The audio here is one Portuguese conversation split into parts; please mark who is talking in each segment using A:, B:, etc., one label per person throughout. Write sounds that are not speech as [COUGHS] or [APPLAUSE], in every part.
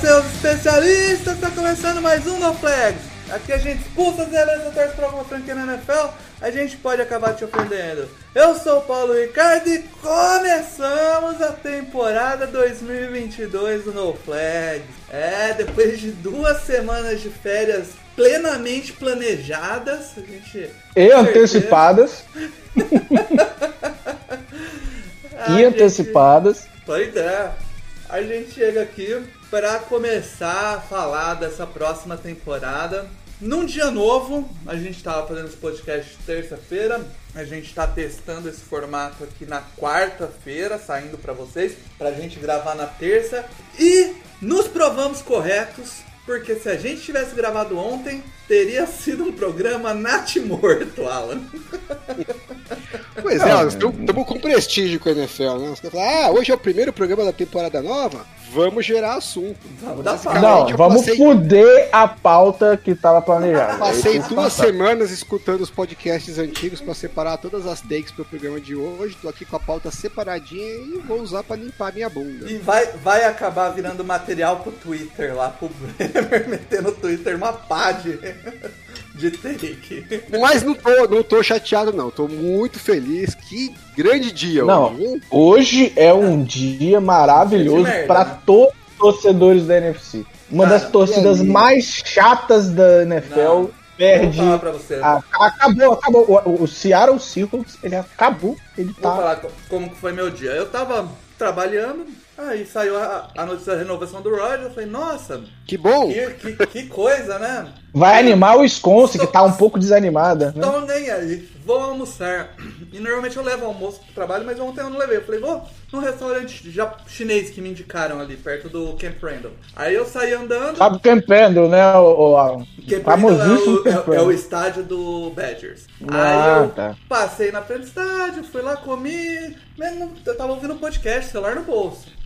A: Seus especialistas! Tá começando mais um No Flags. Aqui a gente expulsa as eleições torce pra alguma franquia na NFL, a gente pode acabar te ofendendo. Eu sou o Paulo Ricardo e começamos a temporada 2022 do No Flags. É, depois de duas semanas de férias plenamente planejadas, a gente...
B: E antecipadas. [LAUGHS] e
A: gente-
B: antecipadas.
A: Pois é. A gente chega aqui para começar a falar dessa próxima temporada. Num dia novo, a gente estava fazendo esse podcast terça-feira. A gente está testando esse formato aqui na quarta-feira, saindo para vocês, para a gente gravar na terça. E nos provamos corretos, porque se a gente tivesse gravado ontem, teria sido um programa natimorto, Alan.
C: Pois é, nós estamos com prestígio com a NFL, né? Os caras falam, ah, hoje é o primeiro programa da temporada nova, vamos gerar assunto.
A: Vamos dar
B: Não, vamos
C: passei-
B: fuder a pauta que tava planejada.
C: Passei duas semanas escutando os podcasts antigos para separar todas as takes pro programa de hoje. Tô aqui com a pauta separadinha e vou usar para limpar minha bunda.
A: E vai, vai acabar virando material pro Twitter lá, pro [LAUGHS] Bremer meter no Twitter uma pá de, de take.
C: Mas não tô, não tô chateado, não. Tô muito feliz. Que grande dia
B: Não,
C: hoje,
B: é um dia maravilhoso para todos os torcedores da NFC. Uma
A: Cara,
B: das torcidas mais chatas da NFL
A: Não,
B: perde.
A: Vou falar você.
B: a- acabou, acabou. O, o Seattle Seahawks, ele acabou. Ele
A: Vou
B: tá.
A: falar co- como que foi meu dia. Eu tava trabalhando, aí saiu a, a notícia da renovação do Roger. Eu falei, nossa,
C: Que bom!
A: que, que, que coisa, né?
B: Vai animar o Wisconsin, que tá um pouco desanimada. Né?
A: Então nem aí, vou almoçar. E normalmente eu levo almoço pro trabalho, mas ontem eu não levei. Eu falei, vou num restaurante já chinês que me indicaram ali, perto do Camp Randall. Aí eu saí andando.
B: Sabe o Camp Randall, né? O, o,
A: Camp
B: famosíssimo
A: Randall é, o, é, é o estádio do Badgers.
B: Ah,
A: Aí eu
B: tá.
A: passei na frente do estádio, fui lá, comi. Eu tava ouvindo um podcast, celular no bolso.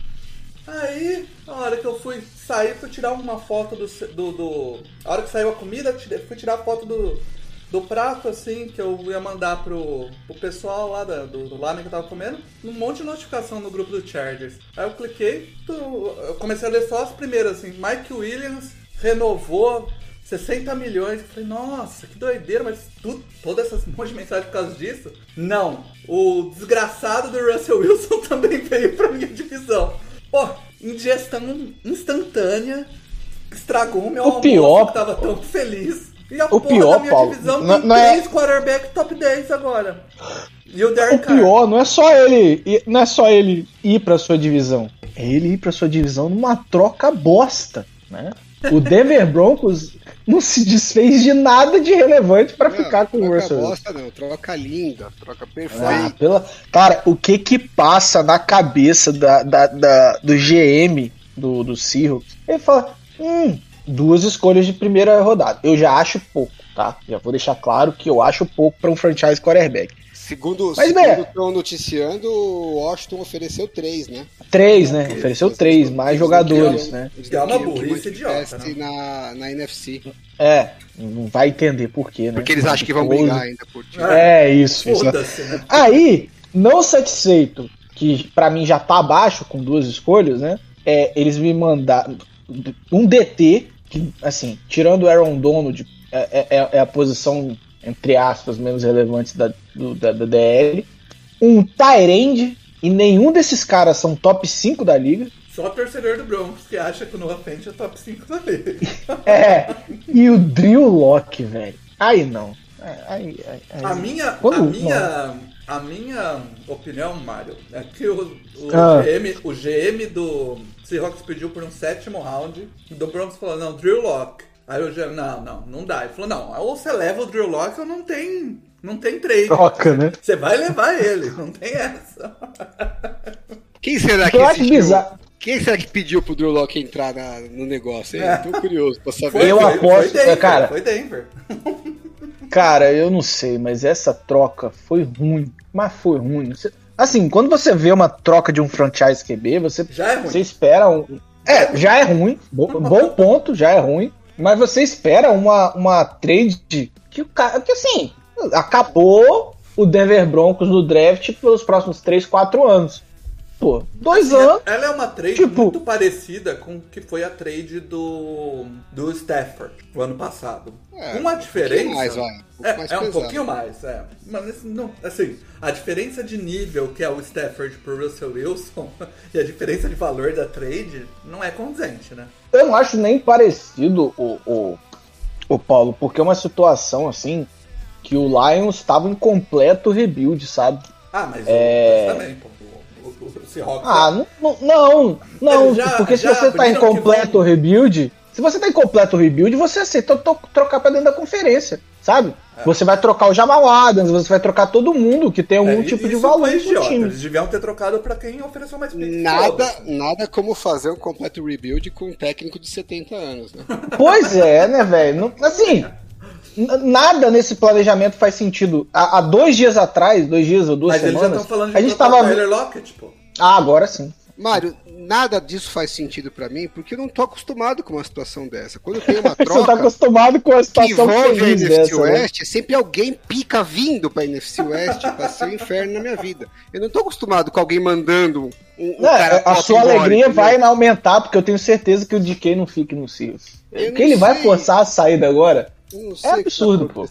A: Aí, a hora que eu fui sair, fui tirar uma foto do. do, do- a hora que saiu a comida, fui tirar a foto do, do prato, assim, que eu ia mandar pro, pro pessoal lá da, do, do lamen que eu tava comendo. Um monte de notificação no grupo do Chargers. Aí eu cliquei, tu- eu comecei a ler só as primeiras, assim. Mike Williams renovou 60 milhões. Eu falei, nossa, que doideira, mas todas essas monte de mensagem por causa disso? Não. O desgraçado do Russell Wilson [LAUGHS] também veio pra minha divisão. Pô, ingestão instantânea estragou o meu
B: O
A: almoço
B: pior-
A: que tava tão feliz. E a
B: o
A: porra
B: pior,
A: da minha
B: Paulo,
A: divisão
B: não-
A: tem
B: não é-
A: três quarterback top 10 agora. E o
B: O
A: Derek Carr.
B: pior não é só ele, não é só ele ir pra sua divisão, é ele ir pra sua divisão numa troca bosta, né? O Denver Broncos não se desfez de nada de relevante pra
C: Não,
B: ficar com o Russell. Wilson.
C: bosta não, troca linda, troca
B: Ah,
C: perfeita.
B: pela... Cara, o que que passa na cabeça da, da- da- do GM do, do Seahawks? Ele fala, hum, duas escolhas de primeira rodada. Eu já acho pouco, tá? Já vou deixar claro que eu acho pouco pra um franchise quarterback.
C: Segundo,
B: Mas,
C: segundo estão noticiando, o Washington ofereceu três, né?
B: Três, né? Ofereceu três, mais jogadores, né?
C: Eles
A: Que é
C: não
A: uma burrice idiota,
C: mantivesse Na, na NFC.
B: É, não vai entender por quê, né?
C: Porque eles acham que vão brigar ainda por ti.
B: É, isso. isso.
A: Foda-se, né?
B: Aí, não satisfeito, que pra mim já tá abaixo com duas escolhas, né? É, eles me mandaram um DT, que, assim, tirando o Aaron Donald, é, é- é a posição, entre aspas, menos relevante da, do- da, da DL. Um Tyrande, e nenhum desses caras são top 5 da liga.
A: Só torcedor do Broncos que acha que o Noah Fent é top 5 da liga. [LAUGHS]
B: É, e o Drew Locke, velho. Aí não. Aí, aí, aí.
A: A minha, a
B: Quando-
A: minha, a minha opinião, Mário, é que o, o,
B: Ah.
A: GM, o GM do Seahawks pediu por um sétimo round, e do Broncos falou, não, Drew Locke. Aí o GM, não, não, não dá. Ele falou, não, ou você leva o Drew Locke ou não tem, não tem trade.
B: Troca, né?
A: Você vai levar ele, não tem essa.
C: Quem será que
B: Eu acho bizarro.
C: Quem será que pediu pro Drew Locke entrar na- no negócio aí? Tô curioso pra saber.
A: Foi,
B: Eu
A: foi,
B: aposto-
A: foi Denver,
B: cara.
A: Foi Denver.
B: Cara, eu não sei, mas essa troca foi ruim. Mas foi ruim. Assim, quando você vê uma troca de um franchise QB, você,
A: Já é ruim.
B: você espera um. É, já é ruim. Bo- bom ponto, já é ruim. Mas você espera uma, uma trade que o cara. Que assim, acabou o Denver Broncos no draft pelos próximos 3, 4 anos. Pô, dois anos.
A: Ela é uma trade
B: Tipo-
A: muito parecida com o que foi a trade do, do Stafford o ano passado.
C: É,
A: uma
C: um
A: diferença.
C: pouquinho mais, vai. Um
A: é, é um pouquinho mais, é. Mas esse não, assim, a diferença de nível que é o Stafford pro Russell Wilson [LAUGHS] e a diferença de valor da trade não é condizente, né?
B: Eu não acho nem parecido o, o, o Paulo, porque é uma situação assim que o Lions estava em completo rebuild, sabe?
A: Ah, mas
B: É.
A: o também, pô. O Seahawks.
B: Ah, não, não, não,
A: já-
B: porque se
A: já
B: você tá em completo rebuild, se você tá em completo rebuild, você aceita trocar pra dentro da conferência, sabe? Você vai trocar o Jamal Adams, você vai trocar todo mundo que tem algum
A: É,
B: tipo de valor no time.
A: Eles deviam ter trocado pra quem ofereceu mais pique.
C: Nada, nada como fazer um completo rebuild com um técnico de 70 anos, né?
B: Pois é, né, velho? Assim, [LAUGHS] nada nesse planejamento faz sentido. Há, há dois dias atrás, dois dias ou duas
A: Mas eles já
B: semanas,
A: estão falando de
B: a gente tava.
A: o Tyler Lockett, pô.
B: Ah, agora sim.
C: Mário, nada disso faz sentido pra mim, porque eu não tô acostumado com uma situação dessa. Quando tem uma [LAUGHS]
B: Você tá
C: troca
B: acostumado com a
C: que
B: situação
C: envolve a
B: feliz
C: NFC
B: dessa, né?
C: West, é sempre alguém pica vindo pra NFC West pra ser o inferno na minha vida. Eu não tô acostumado com alguém mandando um, um
B: Não,
C: cara
B: a sua
C: embora,
B: alegria
C: entendeu?
B: vai aumentar, porque eu tenho certeza que o DK não fique no Seahawks.
C: Não
B: ele vai
C: sei.
B: forçar a saída agora. É
C: que
B: absurdo,
C: tá
B: pô.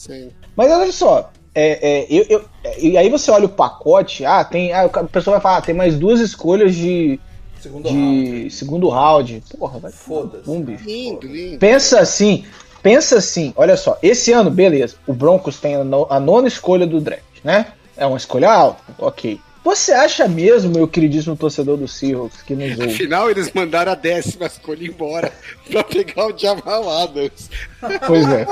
B: Mas olha só, é, é, eu, eu- é, e aí você olha o pacote, ah, tem. Ah, o pessoal vai falar, ah, tem mais duas escolhas de,
A: Segundo round.
B: de segundo round. Porra, vai
A: Foda-se.
B: Um bicho.
C: Lindo, lindo.
B: Pensa assim, pensa assim, olha só, esse ano, beleza, o Broncos tem a, no- a nona escolha do draft, né? É uma escolha alta, ok. Você acha mesmo, meu queridíssimo torcedor do Seahawks, que nos ouve?
C: Afinal, eles mandaram a décima escolha embora [LAUGHS] pra pegar o Jamal Adams.
B: Pois é.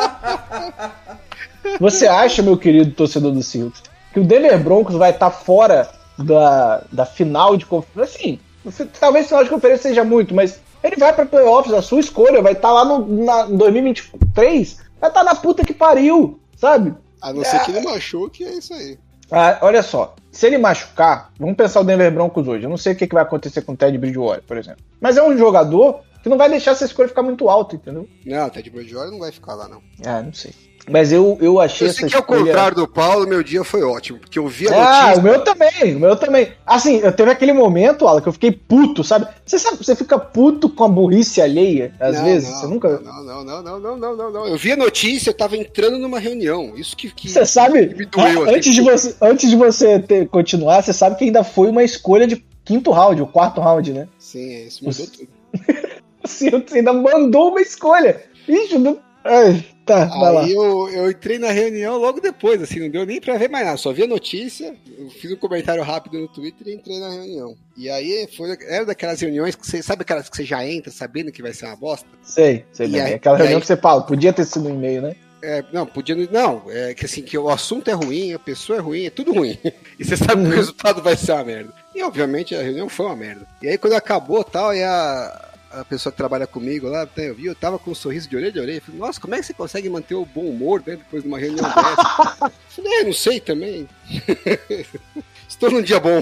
B: Você acha, meu querido torcedor do Seahawks, que o Denver Broncos vai estar fora da, da final de conferência? Assim, talvez final de conferência seja muito, mas ele vai para playoffs, a sua escolha vai estar lá no, na, em 2023, vai estar na puta que pariu, sabe?
C: A não ser que ele machuque, é isso aí.
B: Ah, olha só, se ele machucar, vamos pensar o Denver Broncos hoje. Eu não sei o que, vai acontecer com o Ted Bridgewater, por exemplo. Mas é um jogador que não vai deixar essa escolha ficar muito alta, entendeu?
C: Não, o Ted Bridgewater não vai ficar lá, não.
B: Ah, não sei. Mas eu, eu achei
C: Eu
B: essa
C: sei que ao
B: escolha...
C: contrário do Paulo, meu dia foi ótimo, porque eu vi a
B: Ah,
C: notícia.
B: o meu também, o meu também. Assim, eu teve aquele momento, Alan, que eu fiquei puto, sabe? Você sabe, você fica puto com a burrice alheia, às
C: Não,
B: vezes.
C: não,
B: você nunca.
C: Não, não, não, não, não, não, não. Eu vi a notícia, eu tava entrando numa reunião. Isso que. que
B: Você sabe,
C: que me doeu,
B: ah,
C: assim.
B: antes, de você, antes de você ter- continuar, você sabe que ainda foi uma escolha de quinto round, o quarto round, né?
C: Sim, é, isso mudou tudo. [LAUGHS]
B: Assim, você ainda mandou uma escolha. Ixi, não... Ai, tá, vai lá.
C: Aí eu, eu entrei na reunião logo depois, assim, não deu nem pra ver mais nada. Só vi a notícia, eu fiz um comentário rápido no Twitter e entrei na reunião. E aí foi, era daquelas reuniões que você sabe aquelas que você já entra sabendo que vai ser uma bosta?
B: Sei, sei
C: E
B: bem.
C: aí-
B: Aquela reunião
C: aí-
B: que você fala, podia ter sido um e-mail, né?
C: É, não, podia. Não, é que assim, que o assunto é ruim, a pessoa é ruim, é tudo ruim. [LAUGHS] E você sabe
B: Uhum.
C: que o resultado vai ser uma merda. E obviamente a reunião foi uma merda. E aí quando acabou tal, e a, a pessoa que trabalha comigo lá, até eu vi, eu tava com um sorriso de orelha a orelha. Falei, nossa, como é que você consegue manter o bom humor né, depois de uma reunião [LAUGHS] dessa? Falei, é, não sei também. [LAUGHS] Estou num dia bom.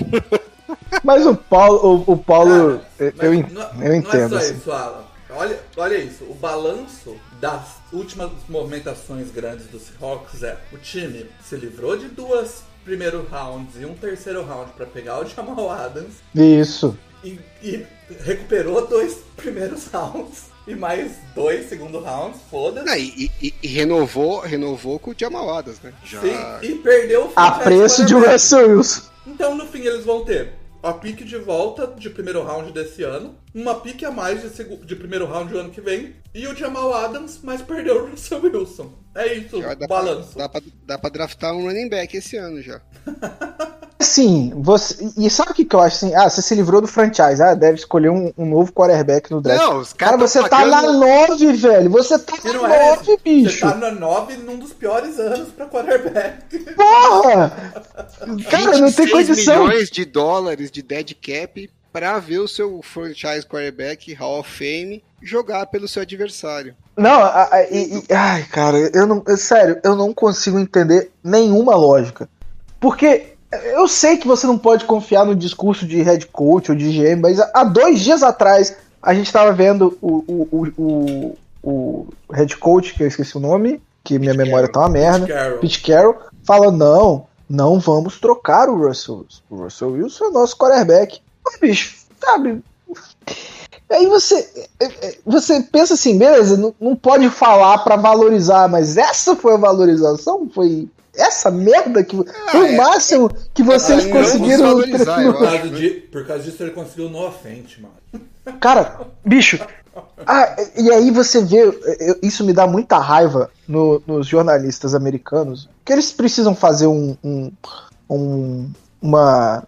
B: Mas o Paulo, o, o Paulo,
A: Cara,
B: eu, en-
A: não,
B: eu
A: Não é
B: entendo.
A: só
B: assim.
A: isso, Alan. Olha, olha isso. O balanço das últimas movimentações grandes dos Seahawks é o time se livrou de duas primeiro rounds e um terceiro round pra pegar o Jamal Adams
B: Isso.
A: e, e recuperou dois [LAUGHS] primeiros rounds e mais dois segundo rounds, foda-se.
C: Não, e, e- e renovou, renovou com o Jamal Adams, né? Já.
A: Sim, e perdeu o
B: A preço de. Russell Wilson.
A: Então, no fim, eles vão ter a pique de volta de primeiro round desse ano, uma pique a mais de, de primeiro round do ano que vem, e o Jamal Adams, mas perdeu o [LAUGHS] Russell Wilson. É isso,
C: já
A: o
C: dá,
A: balanço.
C: Pra, dá, pra, dá pra draftar um running back esse ano já. [LAUGHS]
B: Sim, você. E sabe o que, que eu acho assim? Ah, você se livrou do franchise. Ah, deve escolher um, um novo quarterback no draft.
C: Não, os
B: Cara,
C: caras
B: você
C: tão
B: tá na
C: pagando-
B: 9, velho. Você tá na
A: é
B: 9,
A: Você
B: bicho.
A: tá na 9 num dos piores anos pra quarterback.
B: Porra! Cara, não tem
C: 26
B: condição.
C: milhões de dólares de dead cap pra ver o seu franchise quarterback Hall of Fame jogar pelo seu adversário.
B: Não, a- a- e- e- ai, cara, eu não. eu- sério, eu não consigo entender nenhuma lógica. Porque eu sei que você não pode confiar no discurso de head coach ou de GM, mas há dois dias atrás a gente tava vendo o, o, o, o, o head coach, que eu esqueci o nome, que minha memória tá uma merda.
A: Carroll.
B: Pete Carroll fala: não, não vamos trocar o Russell Wilson. O Russell Wilson é nosso quarterback. Mas, bicho, sabe? Aí você, é, é, você pensa assim, beleza, não, não pode falar pra valorizar, mas essa foi a valorização? Foi essa merda que foi
C: é.
B: o máximo que vocês
C: Ah,
B: conseguiram.
A: Por causa, de- por causa disso ele conseguiu no ofente, mano.
B: Cara, bicho. [LAUGHS] ah, e aí você vê, isso me dá muita raiva no- nos jornalistas americanos, que eles precisam fazer um, um- um- uma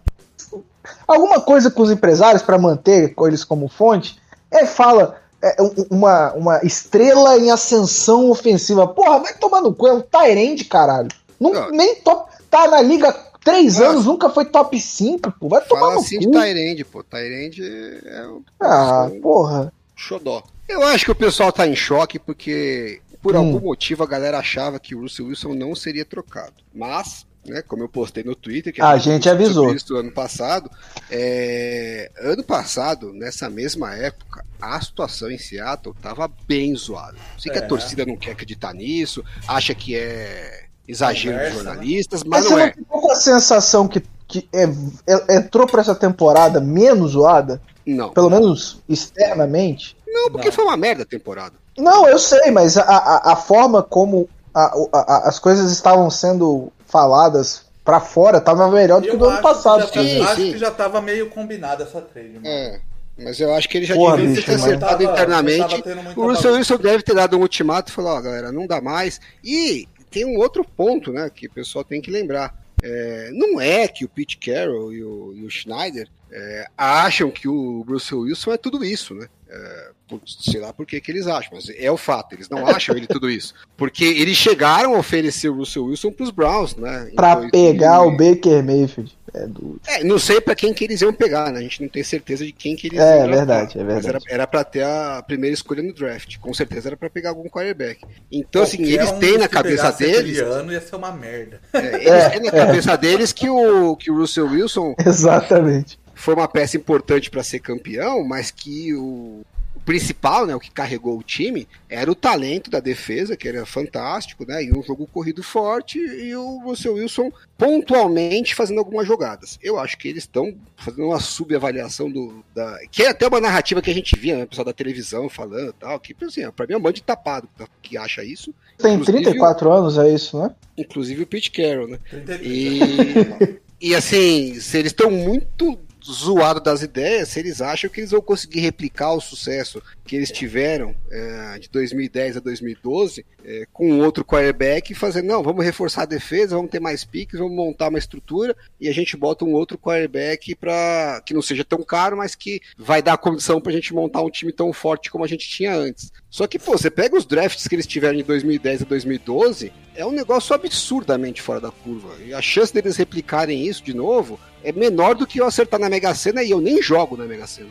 B: alguma coisa com os empresários para manter eles como fonte. É fala é, um- uma, uma estrela em ascensão ofensiva. Porra, vai tomar no cu, é um Tyrande, caralho. Não,
C: Não.
B: nem top, tá na liga três anos, nunca foi top 5, pô. Vai tomar
C: Fala
B: no
C: assim
B: cu.
C: de Tyrande, pô. Tyrande é o
B: Ah,
C: é o
B: porra.
C: xodó. Eu acho que o pessoal tá em choque porque, por
B: Hum.
C: algum motivo, a galera achava que o Russell Wilson não seria trocado. Mas, né, como eu postei no Twitter, que
B: A gente
C: discutiu
B: avisou.
C: Isso ano passado, é, ano passado, nessa mesma época, a situação em Seattle tava bem zoada. Sei que
A: É.
C: a torcida não quer acreditar nisso, acha que é exagero
A: Conversa, né?
C: jornalistas,
B: Mas
C: mas
B: você
C: não
B: não
C: é.
B: ficou com a sensação que, que é- é- entrou pra essa temporada menos zoada?
C: Não.
B: Pelo menos externamente?
C: Não, porque
A: Não.
C: foi uma merda a temporada.
B: Não, eu sei, mas a, a, a forma como a- a- a- as coisas estavam sendo faladas pra fora tava melhor do que
A: Eu
B: do ano passado.
A: Que já,
C: sim,
A: tá- acho
C: sim.
A: que já tava meio combinada essa trade, mano.
C: É. Mas eu acho que ele já
B: Porra,
C: devia
B: bicho,
C: ter acertado
A: Tava-
C: internamente. O Russell. Wilson deve ter dado um ultimato e falou, ó, galera, não dá mais. E tem um outro ponto, né, que o pessoal tem que lembrar. É, não é que o Pete Carroll e o, e o Schneider é, acham que o Russell Wilson é tudo isso, né? É, por- sei lá por que, que eles acham, mas é o fato, eles não acham ele tudo isso. Porque eles chegaram a oferecer o Russell Wilson pros Browns, né?
B: Pra
C: 2000
B: pegar o Baker Mayfield. É do...
C: é, não sei pra quem que eles iam pegar, né? A gente não tem certeza de quem que eles
B: É,
C: iam draftar.
B: verdade, é
C: Mas
B: verdade.
C: era, era pra ter a primeira escolha no draft. Com certeza era pra pegar algum quarterback. Então, assim,
A: Qualquer
C: eles
A: um
C: têm na cabeça deles.
A: ano ia ser uma merda.
C: é, eles [LAUGHS] têm na cabeça deles que o, que o Russell Wilson
B: Exatamente.
C: foi uma peça importante pra ser campeão, mas que o principal, né, o que carregou o time, era o talento da defesa, que era fantástico, né, e um jogo corrido forte, e o Russell Wilson pontualmente fazendo algumas jogadas. Eu acho que eles estão fazendo uma subavaliação do. Da, que é até uma narrativa que a gente via, né, o pessoal da televisão falando e tal, que, assim, pra mim é um bando de tapado que acha isso.
B: Tem
C: Inclusive,
B: 34 anos, é isso, né?
C: Inclusive o Pete Carroll, né?
A: 33.
C: E, e assim, se eles estão muito zoados das ideias, se eles acham que eles vão conseguir replicar o sucesso que eles tiveram é, de 2010 a 2012 é, com outro quarterback e fazer, não, vamos reforçar a defesa, vamos ter mais piques, vamos montar uma estrutura e a gente bota um outro quarterback para que não seja tão caro, mas que vai dar condição pra gente montar um time tão forte como a gente tinha antes. Só que, pô, você pega os drafts que eles tiveram de 2010 a 2012, é um negócio absurdamente fora da curva. E a chance deles replicarem isso de novo é menor do que eu acertar na Mega Sena e eu nem jogo na Mega Sena.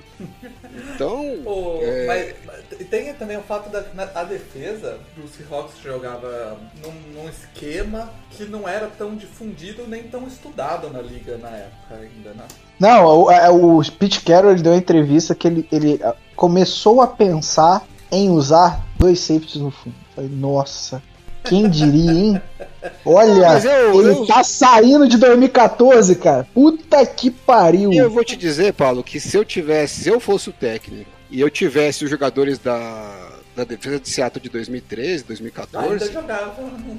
C: Então,
A: Pô,
C: É.
A: mas, mas tem também o fato da na- a defesa do Seahawks jogava num, num esquema que não era tão difundido nem tão estudado na liga na época ainda, né?
B: Não, o, o Pete Carroll ele deu uma entrevista que ele, ele começou a pensar em usar dois safeties no fundo. Falei, nossa, quem diria, hein? Olha,
C: eu-
B: ele
C: eu-
B: tá saindo de 2014, cara. Puta que pariu.
C: e eu vou te dizer, Paulo, que se eu tivesse, se eu fosse o técnico e eu tivesse os jogadores da, da defesa de Seattle de 2013,
A: Ainda
C: 2014,
A: jogava.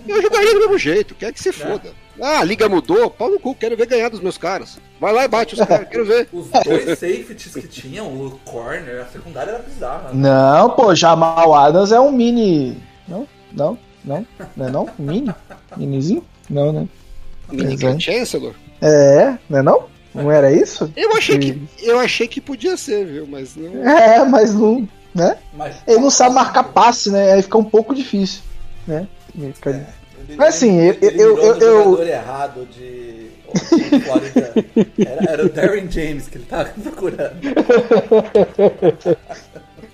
C: eu jogaria do mesmo jeito, quer que se foda. Ah, a liga mudou, pau no cu, quero ver ganhar dos meus caras. Vai lá e bate os [LAUGHS] caras, quero ver.
A: Os dois safeties que tinham, o corner, a secundária era bizarra. né?
B: Não, pô, Jamal Adams é um mini. Não, não, não, não é não? Mini? Minizinho? Não, né?
C: Mini
B: Exato.
C: Chancellor.
B: É, não é não? Não era isso?
C: Eu achei que eu achei que podia ser, viu? Mas não.
B: É, mas não, né?
A: Mas,
B: Ele não sabe marcar passe, né? Aí fica um pouco difícil, né? Fica-
A: É, ele-
B: Mas assim, eu-
A: ele
B: eu- eu- eu-
A: jogador errado de. Era, era o Darren James que ele tava [LAUGHS] procurando. [LAUGHS]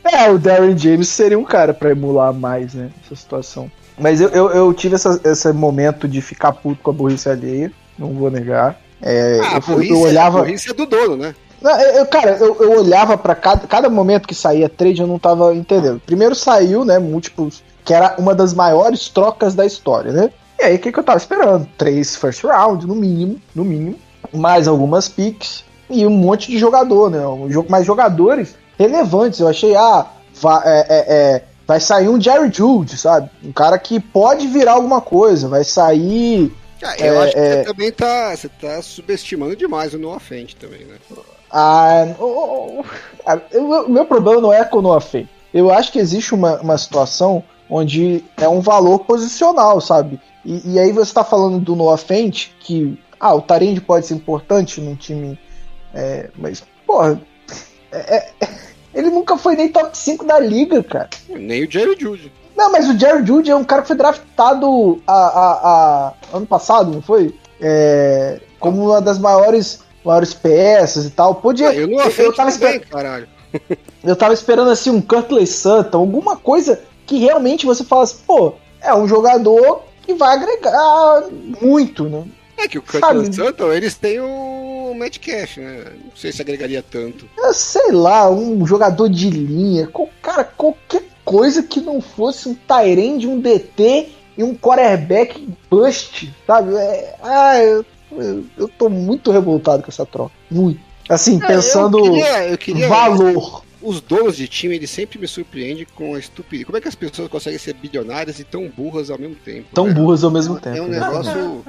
B: É, o Darren James seria um cara pra emular mais, né? Essa situação. Mas eu, eu, eu tive essa, esse momento de ficar puto com a burrice alheia, não vou negar. É,
C: Ah, a
B: eu,
C: burrice,
B: eu olhava.
C: a burrice é do dono, né?
B: Não, eu, cara, eu, eu olhava pra cada, cada momento que saía trade, eu não tava entendendo. Primeiro saiu, né, múltiplos, que era uma das maiores trocas da história, né? E aí, o que, que eu tava esperando? Três first round, no mínimo, no mínimo, mais algumas picks e um monte de jogador, né? Um jogo, mais jogadores relevantes. Eu achei, ah, é, é, é, vai sair um Jerry Jude, sabe? Um cara que pode virar alguma coisa, vai sair
C: Ah, eu
B: É,
C: acho que
B: é.
C: você também tá, você tá subestimando demais o Noah Fent também, né?
B: Ah, o- meu problema não é com o Noah Fent. Eu acho que existe uma, uma situação onde é um valor posicional, sabe? E, e aí você tá falando do Noah Fent, que ah, o Tarend pode ser importante num time, é, mas, porra, é- é- ele nunca foi nem top 5 da liga, cara.
C: Nem o Jerry Judy.
B: Não, mas o Jerry Judy é um cara que foi draftado a, a- a- ano passado, não foi? É, como uma das maiores, maiores peças e tal. Podia.
C: Ah, eu não
B: eu,
C: afeto
B: tava
C: também,
B: esper-
C: caralho. [LAUGHS]
B: eu tava esperando assim um Curtley Sutton, alguma coisa que realmente você falasse, pô, é um jogador que vai agregar muito, né?
C: É que o? Curtis Sutton, eles têm o Metcalf, né? Não sei se agregaria tanto.
B: Eu sei lá, um jogador de linha, cara, qualquer coisa que não fosse um Tyrande, um DT e um quarterback bust, sabe? É, ah, eu, eu, eu tô muito revoltado com essa troca. Muito. Assim,
C: É,
B: pensando
C: eu queria, eu queria
B: valor.
C: Os donos de time, eles sempre me surpreendem com a estupidez. Como é que as pessoas conseguem ser bilionárias e tão burras ao mesmo tempo?
B: Tão
C: né?
B: burras ao mesmo
C: É
B: tempo.
C: um
B: né?
C: negócio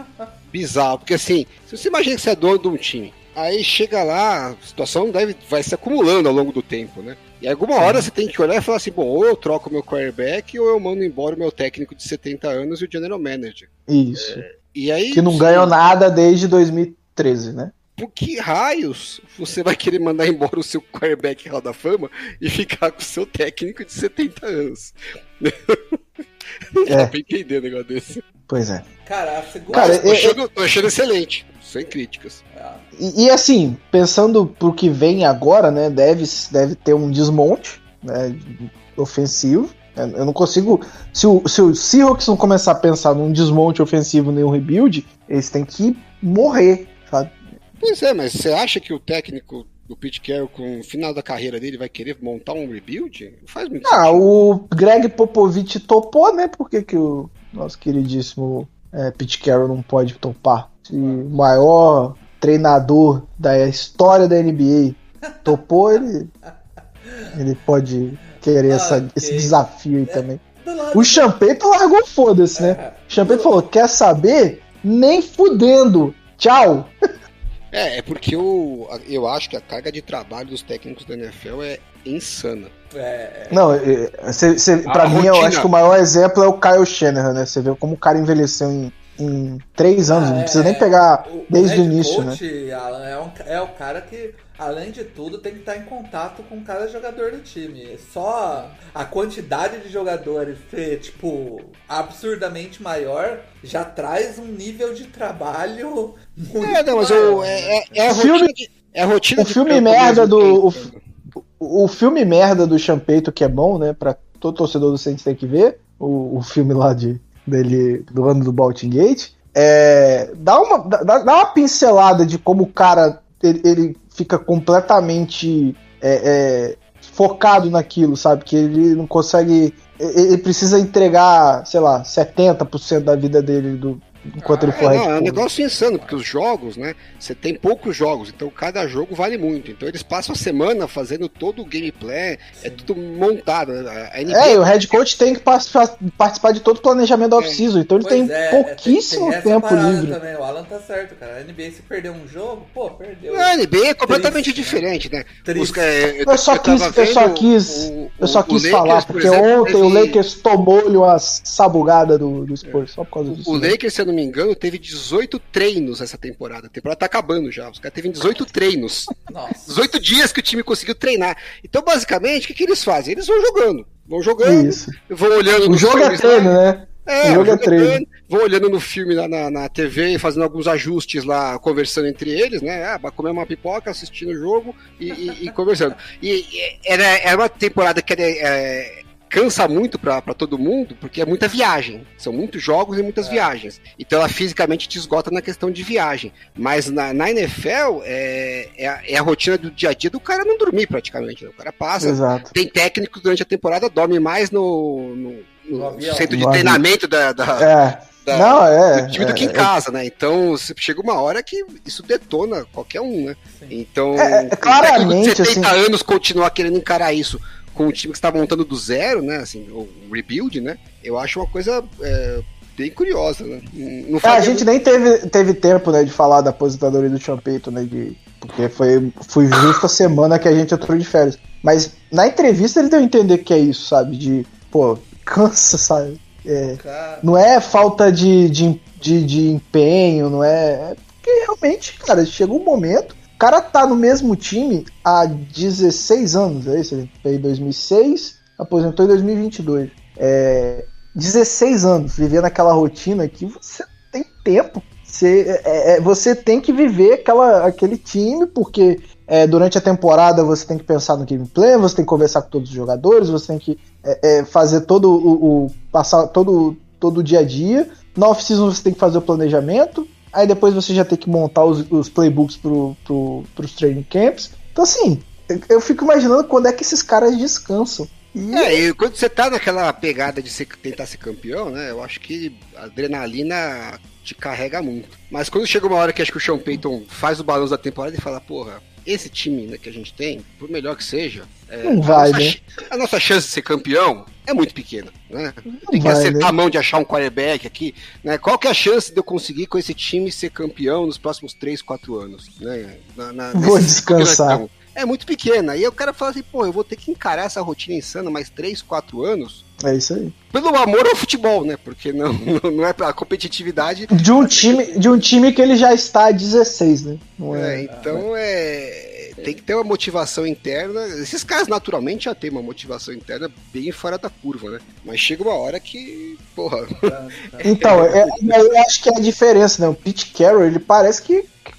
C: bizarro, porque assim, se você imagina que você é dono de um time, aí chega lá, a situação deve, vai se acumulando ao longo do tempo, né? E alguma hora você tem que olhar e falar assim, bom, ou eu troco meu quarterback ou eu mando embora o meu técnico de 70 anos e o general manager.
B: Isso.
C: E aí,
B: Que não ganhou nada desde 2013, né?
C: Por que raios você vai querer mandar embora o seu quarterback Hall da Fama e ficar com o seu técnico de 70 anos? Não
B: É.
C: dá pra entender um negócio desse.
B: Pois é.
A: Cara, a segunda.
B: Cara,
C: Tô
B: eu-
C: achando, tô achando excelente, sem críticas.
B: E, e, assim, pensando pro que vem agora, né? Deve, deve ter um desmonte né, ofensivo. Eu não consigo. Se o, se o Seahawks não começar a pensar num desmonte ofensivo nem um rebuild, eles têm que morrer?
C: Pois é, mas você acha que o técnico do Pete Carroll, com o final da carreira dele, vai querer montar um rebuild? Não faz muito
B: Ah,
C: sentido.
B: o Greg Popovich topou, né? Por que, que o nosso queridíssimo é, Pete Carroll não pode topar? Se o maior treinador da história da NBA topou, ele, ele pode querer essa-
A: Ok.
B: esse desafio aí também.
A: Do lado
B: O Champeito largou foda-se, né?
A: É.
B: O Champeito falou: quer saber? Nem fudendo. Tchau. [LAUGHS]
C: É, é porque eu, eu acho que a carga de trabalho dos técnicos da NFL é insana.
A: É,
B: Não, é, é, cê, cê,
C: A
B: pra mim, eu
C: rotina.
B: acho que o maior exemplo é o Kyle Shanahan, né? Você vê como o cara envelheceu em, em três anos.
A: Ah,
B: não
A: é,
B: precisa nem pegar
A: o-
B: desde o
A: head
B: início, né?
A: coach, Alan, é, um- é o cara que, além de tudo, tem que estar em contato com cada jogador do time. Só a quantidade de jogadores ser, tipo, absurdamente maior já traz um nível de trabalho muito
C: É, não, mas o, é,
A: né?
C: é, é a
B: O filme-
C: rotina de, é a rotina
B: o
C: de
B: filme merda do-. O, o filme merda do Champeito, que é bom, né? Pra todo torcedor do Saints tem que ver. O, o filme lá de, dele, do ano do Baltimore Gate. É, dá, uma, dá, dá uma pincelada de como o cara ele, ele fica completamente é, é, focado naquilo, sabe? Que ele não consegue. Ele precisa entregar, sei lá, 70% da vida dele do, enquanto ele
C: É,
B: for head
C: não, é um negócio insano, porque os jogos, né? Você tem poucos jogos, então cada jogo vale muito. Então eles passam a semana fazendo todo o gameplay, é tudo montado. né? A NBA
B: É, e o head coach tem que participar, de todo o planejamento da off-season, então ele
A: Pois
B: tem
A: é,
B: pouquíssimo
A: tem- tem
B: tempo livre.
A: Também. O Alan tá certo, cara. A NBA, se perder um jogo, pô, perdeu.
C: A NBA é completamente
A: Triste, né?
C: diferente, né? Os, é,
B: Eu só quis,
C: tava
B: eu só quis,
C: o-
B: eu só
C: o- o
B: quis
C: Lakers,
B: falar,
C: por
B: porque
C: exemplo,
B: ontem o
C: teve-
B: Lakers tomou-lhe uma sabugada do, do Spurs, só por causa disso.
C: O
B: né?
C: Lakers, se eu não me engano, teve 18 treinos essa temporada. A temporada tá acabando já. Os caras teve 18 treinos.
A: Nossa.
C: 18 dias que o time conseguiu treinar. Então, basicamente, o que, que eles fazem? Eles vão jogando. Vão jogando,
B: Isso.
C: vão olhando
B: O
C: nos
B: jogo é
C: filmes
B: treino,
C: lá.
B: né?
C: É,
B: O jogo é treino.
C: vão olhando no filme lá na, na TV e fazendo alguns ajustes lá, conversando entre eles, né? Ah, comer uma pipoca, assistindo o jogo e, e, e conversando. E, e era, era uma temporada que era, é, cansa muito para todo mundo, porque é muita viagem. São muitos jogos e muitas é. viagens. Então ela fisicamente te esgota na questão de viagem. Mas na, na NFL é, é, a, é, a, rotina do dia a dia do cara não dormir praticamente. Né? O cara passa.
B: Exato.
C: Tem técnico durante a temporada, dorme mais no, no, no, no centro de treinamento da, da, é. da não, é, do time do que em é, é. casa, né? Então chega uma hora que isso detona qualquer um, né? Sim. Então,
B: é, claramente,
C: de 70 assim... anos continuar querendo encarar isso com o time que está montando do zero, né? Assim, o rebuild, né? Eu acho uma coisa é, bem curiosa, né?
B: Não é, a gente nem teve, teve tempo, né, de falar da aposentadoria do Champeito, né? De, porque foi, foi justo a semana que a gente entrou de férias. Mas na entrevista ele deu a entender que é isso, sabe? De, pô, cansa, sabe? É, não é falta de, de, de, de empenho, não é. É porque realmente, cara, chega um momento o cara tá no mesmo time há 16 anos, é isso? Ele em 2006, aposentou em 2022. É, 16 anos vivendo aquela rotina que você tem tempo. Você, é, é, você tem que viver aquela, aquele time, porque é, durante a temporada você tem que pensar no gameplay, você tem que conversar com todos os jogadores, você tem que é, é fazer todo o, o, passar todo, todo o dia a dia. Na off-season você tem que fazer o planejamento, Aí depois você já tem que montar os, os playbooks pro, pro, pros training camps. Então, assim, eu fico imaginando quando é que esses caras descansam.
C: E... É, e quando você tá naquela pegada de ser, tentar ser campeão, né? Eu acho que a adrenalina te carrega muito. Mas quando chega uma hora que acho que o Sean Payton faz o balanço da temporada e fala, porra, esse time né, que a gente tem, por melhor que seja,
B: é, não vai,
C: a, nossa,
B: né?
C: a nossa chance de ser campeão é muito pequena. Né? Tem que vai, acertar né? a mão de achar um quarterback aqui. Né? Qual que é a chance de eu conseguir com esse time ser campeão nos próximos 3, 4 anos? Né?
B: Na, na, Vou descansar.
C: É muito pequena. E o cara fala assim, pô, eu vou ter que encarar essa rotina insana mais 3, 4 anos.
B: É isso aí.
C: Pelo amor ao futebol, né? Porque não, [LAUGHS] não é pra competitividade.
B: De um time, de um time que ele já está a 16, né?
C: É, é então é tem que ter uma motivação interna. Esses caras naturalmente já tem uma motivação interna bem fora da curva, né? Mas chega uma hora que, porra.
B: Então, [LAUGHS] é, eu acho que é a diferença, né? O Pete Carroll, ele parece que, que,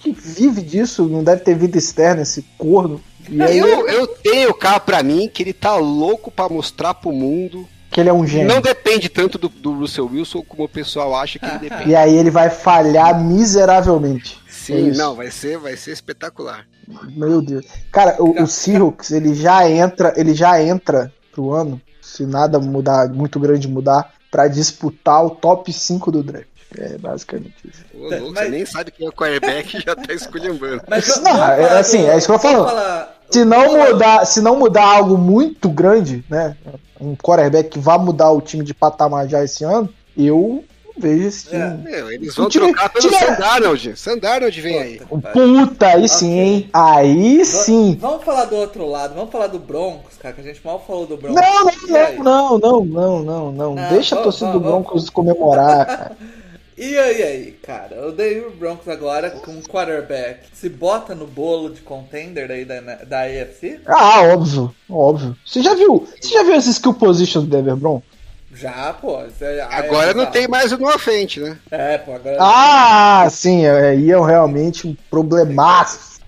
B: que vive disso, não deve ter vida externa, esse corno.
C: E aí... eu, eu tenho cá pra mim que ele tá louco para mostrar pro mundo
B: que ele é um gênio.
C: Não depende tanto do, do Russell Wilson como o pessoal acha que ele [LAUGHS] depende.
B: E aí ele vai falhar miseravelmente.
C: Sim, é não, vai ser, vai ser espetacular.
B: Meu Deus. Cara, o, o Seahawks, ele já entra, ele já entra pro ano, se nada mudar, muito grande mudar, para disputar o top 5 do draft. É basicamente isso.
C: Ô, louco, mas... Você nem sabe quem é o quarterback e já tá escolhendo.
B: Mas, não, é, assim, é isso que eu falo. Falar... Se não, mudar, se não mudar algo muito grande, né? Um quarterback que vá mudar o time de patamar já esse ano, eu vejo esse
C: time. É, meu, eles vão time, trocar pelo time... Sandarnold. Sandarnold vem aí.
B: Puta, aí sim, hein? Aí sim.
A: Vamos falar do outro lado, vamos falar do Broncos, cara, que a gente mal falou do Broncos.
B: Não, não, não, não, não, não, não, não. Deixa vamos, a torcida vamos, do Broncos vamos. comemorar, [LAUGHS] cara.
A: E aí, aí, cara, o Denver Broncos agora com um quarterback se bota no bolo de contender aí da, da AFC?
B: Ah, óbvio, óbvio. Você já viu? Você já viu as skill positions do Denver Broncos?
A: Já, pô. É,
C: agora não tem mais o no frente, né?
A: É, pô, agora.
B: Ah, sim, aí é realmente um problemaço.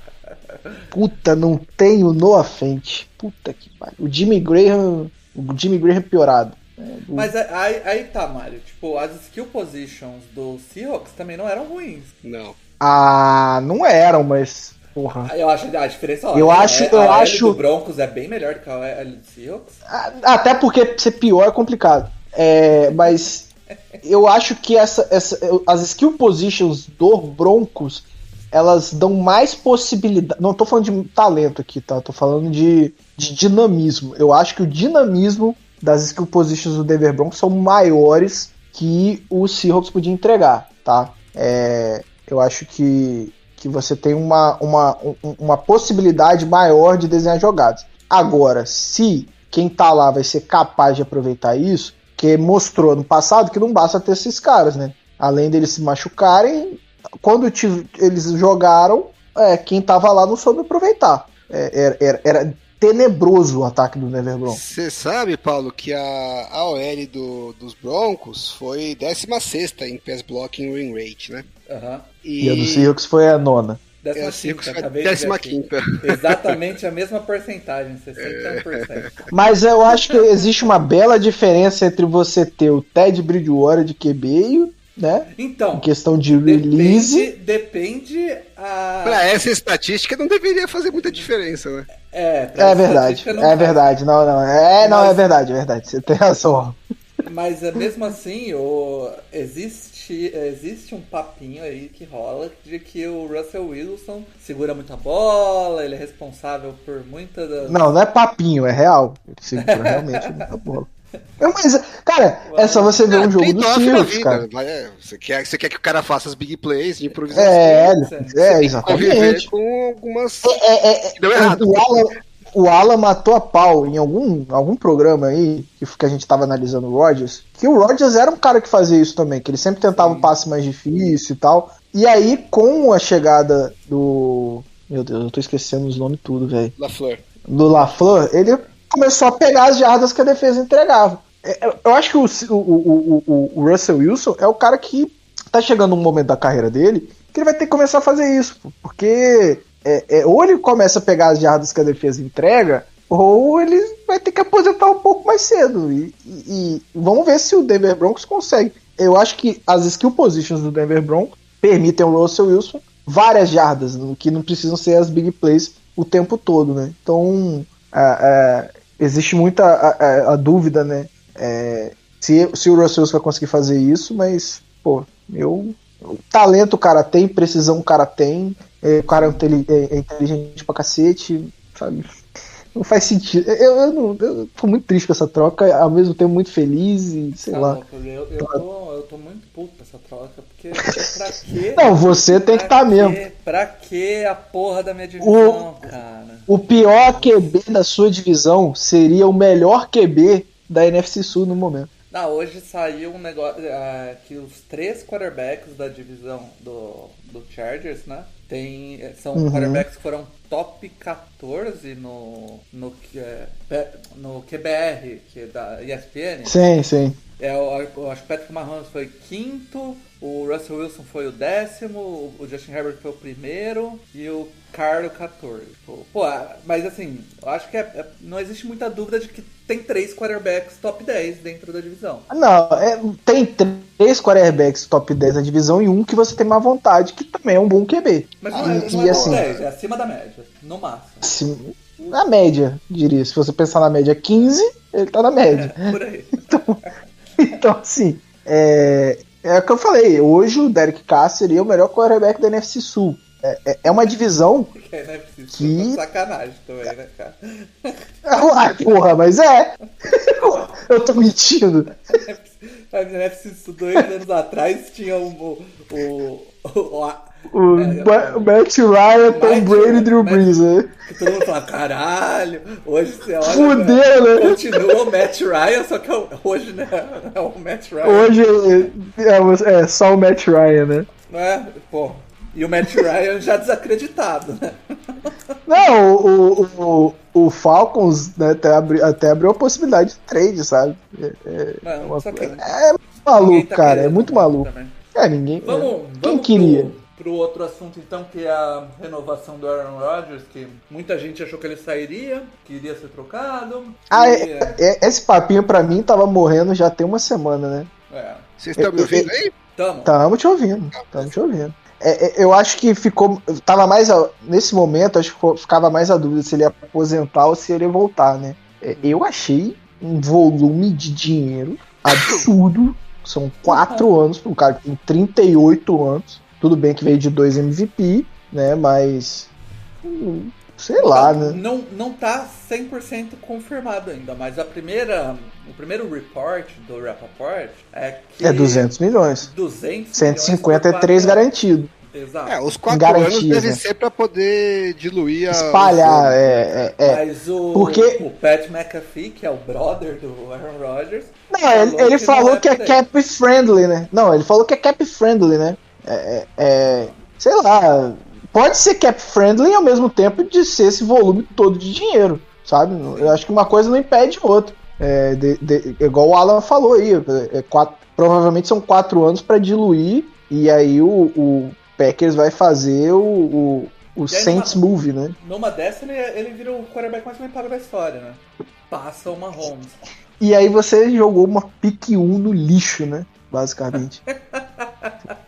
B: Puta, não tem o no frente. Puta que pariu. O Jimmy Graham. O Jimmy Graham piorado. É,
A: Mas aí, aí tá, Mário. Tipo, as skill positions do Seahawks também não eram ruins.
C: Não.
B: Ah, não eram, mas Porra.
A: Eu acho a diferença.
B: eu acho,
A: eu
B: a acho.
A: do Broncos é bem melhor do que a L do Seahawks.
B: Até porque ser pior é complicado. É, mas eu acho que essa, essa, as skill positions do Broncos elas dão mais possibilidade. Não tô falando de talento aqui, tá? Tô falando de, de dinamismo. Eu acho que o dinamismo das skill positions do Denver Broncos são maiores que o Seahawks podia entregar, tá? É, eu acho que que você tem uma, uma, uma possibilidade maior de desenhar jogadas. Agora, se quem tá lá vai ser capaz de aproveitar isso, que mostrou no passado que não basta ter esses caras, né? Além deles se machucarem, quando eles jogaram, é, quem tava lá não soube aproveitar. É, era, era, era, tenebroso o ataque do Denver Broncos.
C: Você sabe, Paulo, que a AOL do, dos Broncos foi 16 em pass blocking win rate, né?
A: Aham.
B: E, a do Seahawks foi a nona.
C: É,
A: Décima
C: Seahawks
A: quinta, acabei
C: décima quinta. [LAUGHS]
A: Exatamente a mesma porcentagem, 61%.
B: Mas eu acho que existe uma bela diferença entre você ter o Ted Bridgewater de QB e né?
A: Então,
B: Em questão de release.
A: depende, depende a...
C: Pra essa estatística não deveria fazer muita diferença, né?
A: É,
B: É verdade,
A: não
B: é verdade. Não, não. É, não,
A: Mas-
B: é verdade, é verdade. Você tem razão.
A: Mas é, mesmo assim, o, existe, existe um papinho aí que rola de que o Russell Wilson segura muita bola, ele é responsável por muita das.
B: Não, não é papinho, é real. Ele segura realmente muita bola. [LAUGHS] É, Mas, cara, é só você ver um jogo do
C: vida.
B: cara.
C: É, você, quer, você quer que o cara faça as big plays de improvisação.
B: É, é,
C: Conviver
B: exatamente.
C: com algumas.
B: É, é, é,
C: Deu errado.
B: O Alan, o Alan matou a pau em algum, algum programa aí que, que a gente tava analisando o Rodgers, que o Rodgers era um cara que fazia isso também, que ele sempre tentava um passe mais difícil e tal. E aí, com a chegada do. Meu Deus, eu tô esquecendo os nomes tudo, velho.
C: LaFleur.
B: do LaFleur, ele começou a pegar as jardas que a defesa entregava. É, Eu acho que o, o, o, o- Russell Wilson é o cara que tá chegando um momento da carreira dele que ele vai ter que começar a fazer isso, porque é, é, ou ele começa a pegar as jardas que a defesa entrega, ou ele vai ter que aposentar um pouco mais cedo. E, e- e vamos ver se o Denver Broncos consegue. Eu acho que as skill positions do Denver Broncos permitem ao Russell Wilson várias jardas, que não precisam ser as big plays o tempo todo, né? Então, a- a- existe muita a, a- a dúvida, né? É, se, se o Russell vai conseguir fazer isso, mas, pô, eu. Talento o cara tem, precisão o cara tem, é, o cara é, é- é inteligente pra cacete, sabe? Não faz sentido. Eu, eu, não, eu tô muito triste com essa troca, ao mesmo tempo muito feliz e sei
A: Tá
B: lá.
A: louco, eu, eu, tô, eu tô muito puto com essa troca, porque pra quê? [LAUGHS]
B: Não, você tem que
A: Pra
B: estar mesmo.
A: quê? Pra que a porra da minha divisão, cara?
B: O pior QB da sua divisão seria o melhor QB da NFC Sul no momento.
A: Ah, hoje saiu um negócio ah, que os três quarterbacks da divisão do, do Chargers, né? Tem, eh, são
B: Uhum.
A: quarterbacks que foram top 14 no, no, P- no QBR, que é da ESPN.
B: Sim, sim.
A: É, eu, acho que o Patrick Mahomes foi quinto, o Russell Wilson foi o décimo, o Justin Herbert foi o primeiro e o Carlo 14. Pô, pô, ah, mas assim, eu acho que é- é- não existe muita dúvida de que tem três quarterbacks top 10 dentro da divisão.
B: Não, é, tem três quarterbacks top 10 na divisão e um que você tem má vontade, que também é um bom QB.
A: Mas não é,
B: E-
A: não
B: e
A: é
B: assim-
A: top 10, é acima da média, no máximo.
B: Assim, na média, diria. Se você pensar na média 15, ele tá na média.
A: É, por aí. [LAUGHS]
B: Então, [LAUGHS] assim, é, é o que eu falei. Hoje o Derek Carr seria o melhor quarterback da NFC Sul. É, é- é uma divisão. [LAUGHS]
A: É preciso
B: Que-
A: sacanagem também, né, cara? [LAUGHS]
B: Ai, porra, mas é. Eu tô mentindo.
A: A NFC dois anos atrás tinha o. o, o, o-
B: O,
A: É,
B: Matt Ryan, Tom Brady Drew Brees, né?
A: todo mundo fala, caralho, hoje você olha.
B: Fudeu, né?
A: Continua o Matt Ryan, só que é hoje né, [LAUGHS] é o Matt Ryan.
B: Hoje é, é só o Matt Ryan, né?
A: Não é? Pô. E o Matt Ryan já desacreditado, né?
B: Não, o, o, o, o Falcons né, até, abri, até abriu a possibilidade de trade, sabe? É, é,
A: Não,
B: uma é maluco,
A: tá
B: cara. É
A: querendo
B: muito
A: muito
B: maluco.
A: também.
B: É, ninguém.
A: Vamos,
B: é.
A: vamos
B: Quem queria?
A: Pro, pro outro assunto então, que é a renovação do Aaron Rodgers, que muita gente achou que ele sairia, que iria ser trocado.
B: Ah,
A: e,
B: é- é- esse papinho pra mim tava morrendo já tem uma semana, né?
A: é,
C: Vocês estão me ouvindo aí?
A: tamo.
B: Tamo te ouvindo, tamo te ouvindo. É, é, eu acho que ficou. Tava mais. a- Nesse momento, acho que ficava mais a dúvida se ele ia aposentar ou se ele ia voltar, né? É, eu achei um volume de dinheiro absurdo. São quatro [LAUGHS] anos para um cara que tem 38 anos. Tudo bem que veio de dois MVP, né? Mas. Sei lá,
A: não,
B: né?
A: Não, não tá 100% confirmado ainda, mas a primeira, o primeiro report do Rappaport é que...
B: É 200 milhões.
A: 200
B: 150 é
A: milhões por
B: 3
A: quatro anos.
B: garantido.
A: Exato.
C: É, os quatro anos deve
B: né?
C: ser pra poder diluir a.
B: Espalhar, é, é, é.
A: Mas o,
B: Porque-
A: o Pat McAfee, que é o brother do Aaron Rodgers,
B: Não, ele, ele
A: que
B: falou
A: é
B: que é cap friendly, né? Não, ele falou que é cap friendly, né? É, é- é- sei lá, pode ser cap friendly ao mesmo tempo de ser esse volume todo de dinheiro, sabe? Eu acho que uma coisa não impede outra. É, de, de, igual o Alan falou aí, é quatro, provavelmente são quatro anos para diluir e aí o, o, Packers vai fazer o, o, o Saints numa, Move, né?
A: Numa dessa ele, ele vira o quarterback mais bem pago da história, né? Passa uma Holmes.
B: E aí você jogou uma pick 1 no lixo, né? Basicamente. [LAUGHS]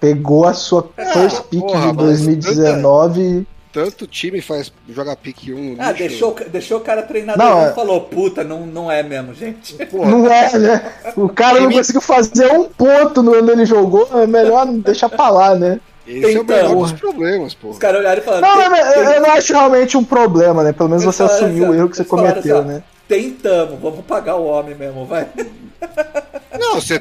B: Pegou a sua é, first pick porra, de 2019
C: tanto time faz jogar pick 1
A: Ah, deixou, deixou o cara treinador não, e é... falou, puta, não, não é mesmo, gente.
B: Porra. Não é, né? O cara não conseguiu fazer um ponto no ano ele jogou, é melhor deixar pra lá, né?
C: Esse é o menor dos problemas, pô.
A: Os caras olharam e falaram.
B: Não, tem, eu, tem... eu não acho realmente um problema, né? Pelo menos você assumiu assim, o erro que você cometeu, assim, né?
A: Tentamos, vamos pagar o homem mesmo, vai.
C: Não, você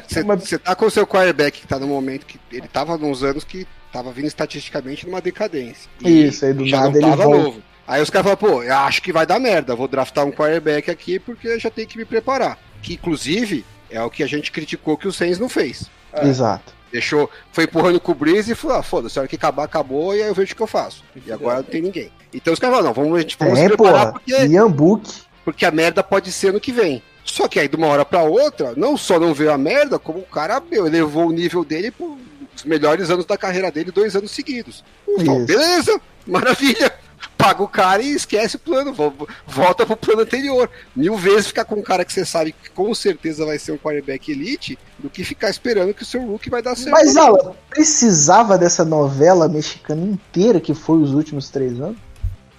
C: tá com o seu quarterback que tá no momento que ele tava nos anos que tava vindo estatisticamente numa decadência.
B: Isso, aí do já nada não tava ele novo.
C: Aí os caras falaram, pô, eu acho que vai dar merda, vou draftar um quarterback aqui porque já tem que me preparar. Que inclusive é o que a gente criticou que o Sainz não fez.
B: É. Exato.
C: Deixou, foi empurrando com o Breeze e falou: ah, foda-se, a hora que acabar, acabou, e aí eu vejo o que eu faço. E agora não tem ninguém. Então os caras falaram: não, vamos, a gente, vamos
B: é, se preparar porra. porque. Ian Book.
C: Porque a merda pode ser no que vem. Só que aí, de uma hora pra outra, não só não veio a merda, como o cara, meu, elevou o nível dele pros melhores anos da carreira dele, dois anos seguidos. Então, beleza, maravilha paga o cara e esquece o plano, volta pro plano anterior. Mil vezes ficar com um cara que você sabe que com certeza vai ser um quarterback elite, do que ficar esperando que o seu look vai dar certo.
B: Mas, Alan, precisava dessa novela mexicana inteira que foi os últimos três anos?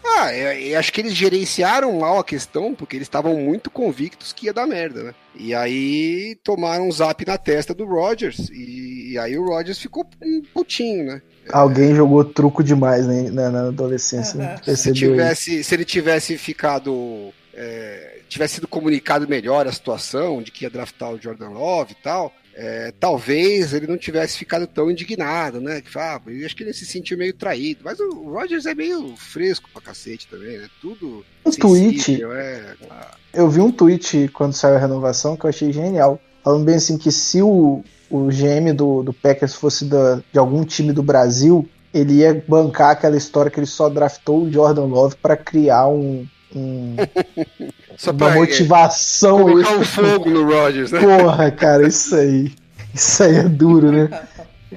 C: Ah, eu, eu, acho que eles gerenciaram mal a questão, porque eles estavam muito convictos que ia dar merda, né? E aí tomaram um zap na testa do Rogers, e, e aí o Rogers ficou um putinho, né?
B: Alguém é... jogou truco demais né, na, na adolescência.
C: Uhum. Se, tivesse, se ele tivesse ficado. É, tivesse sido comunicado melhor a situação de que ia draftar o Jordan Love e tal, é, talvez ele não tivesse ficado tão indignado, né? Que, ah, eu acho que ele se sentiu meio traído. Mas o Rogers é meio fresco pra cacete também, né? Tudo.
B: Um tweet. É... Eu vi um tweet quando saiu a renovação que eu achei genial. Falando bem assim que se o, o GM do, do Packers fosse da, de algum time do Brasil, ele ia bancar aquela história que ele só draftou o Jordan Love para criar um, um uma motivação.
C: Colocar um fogo no Rogers, né?
B: Porra, cara, isso aí. Isso aí é duro, né?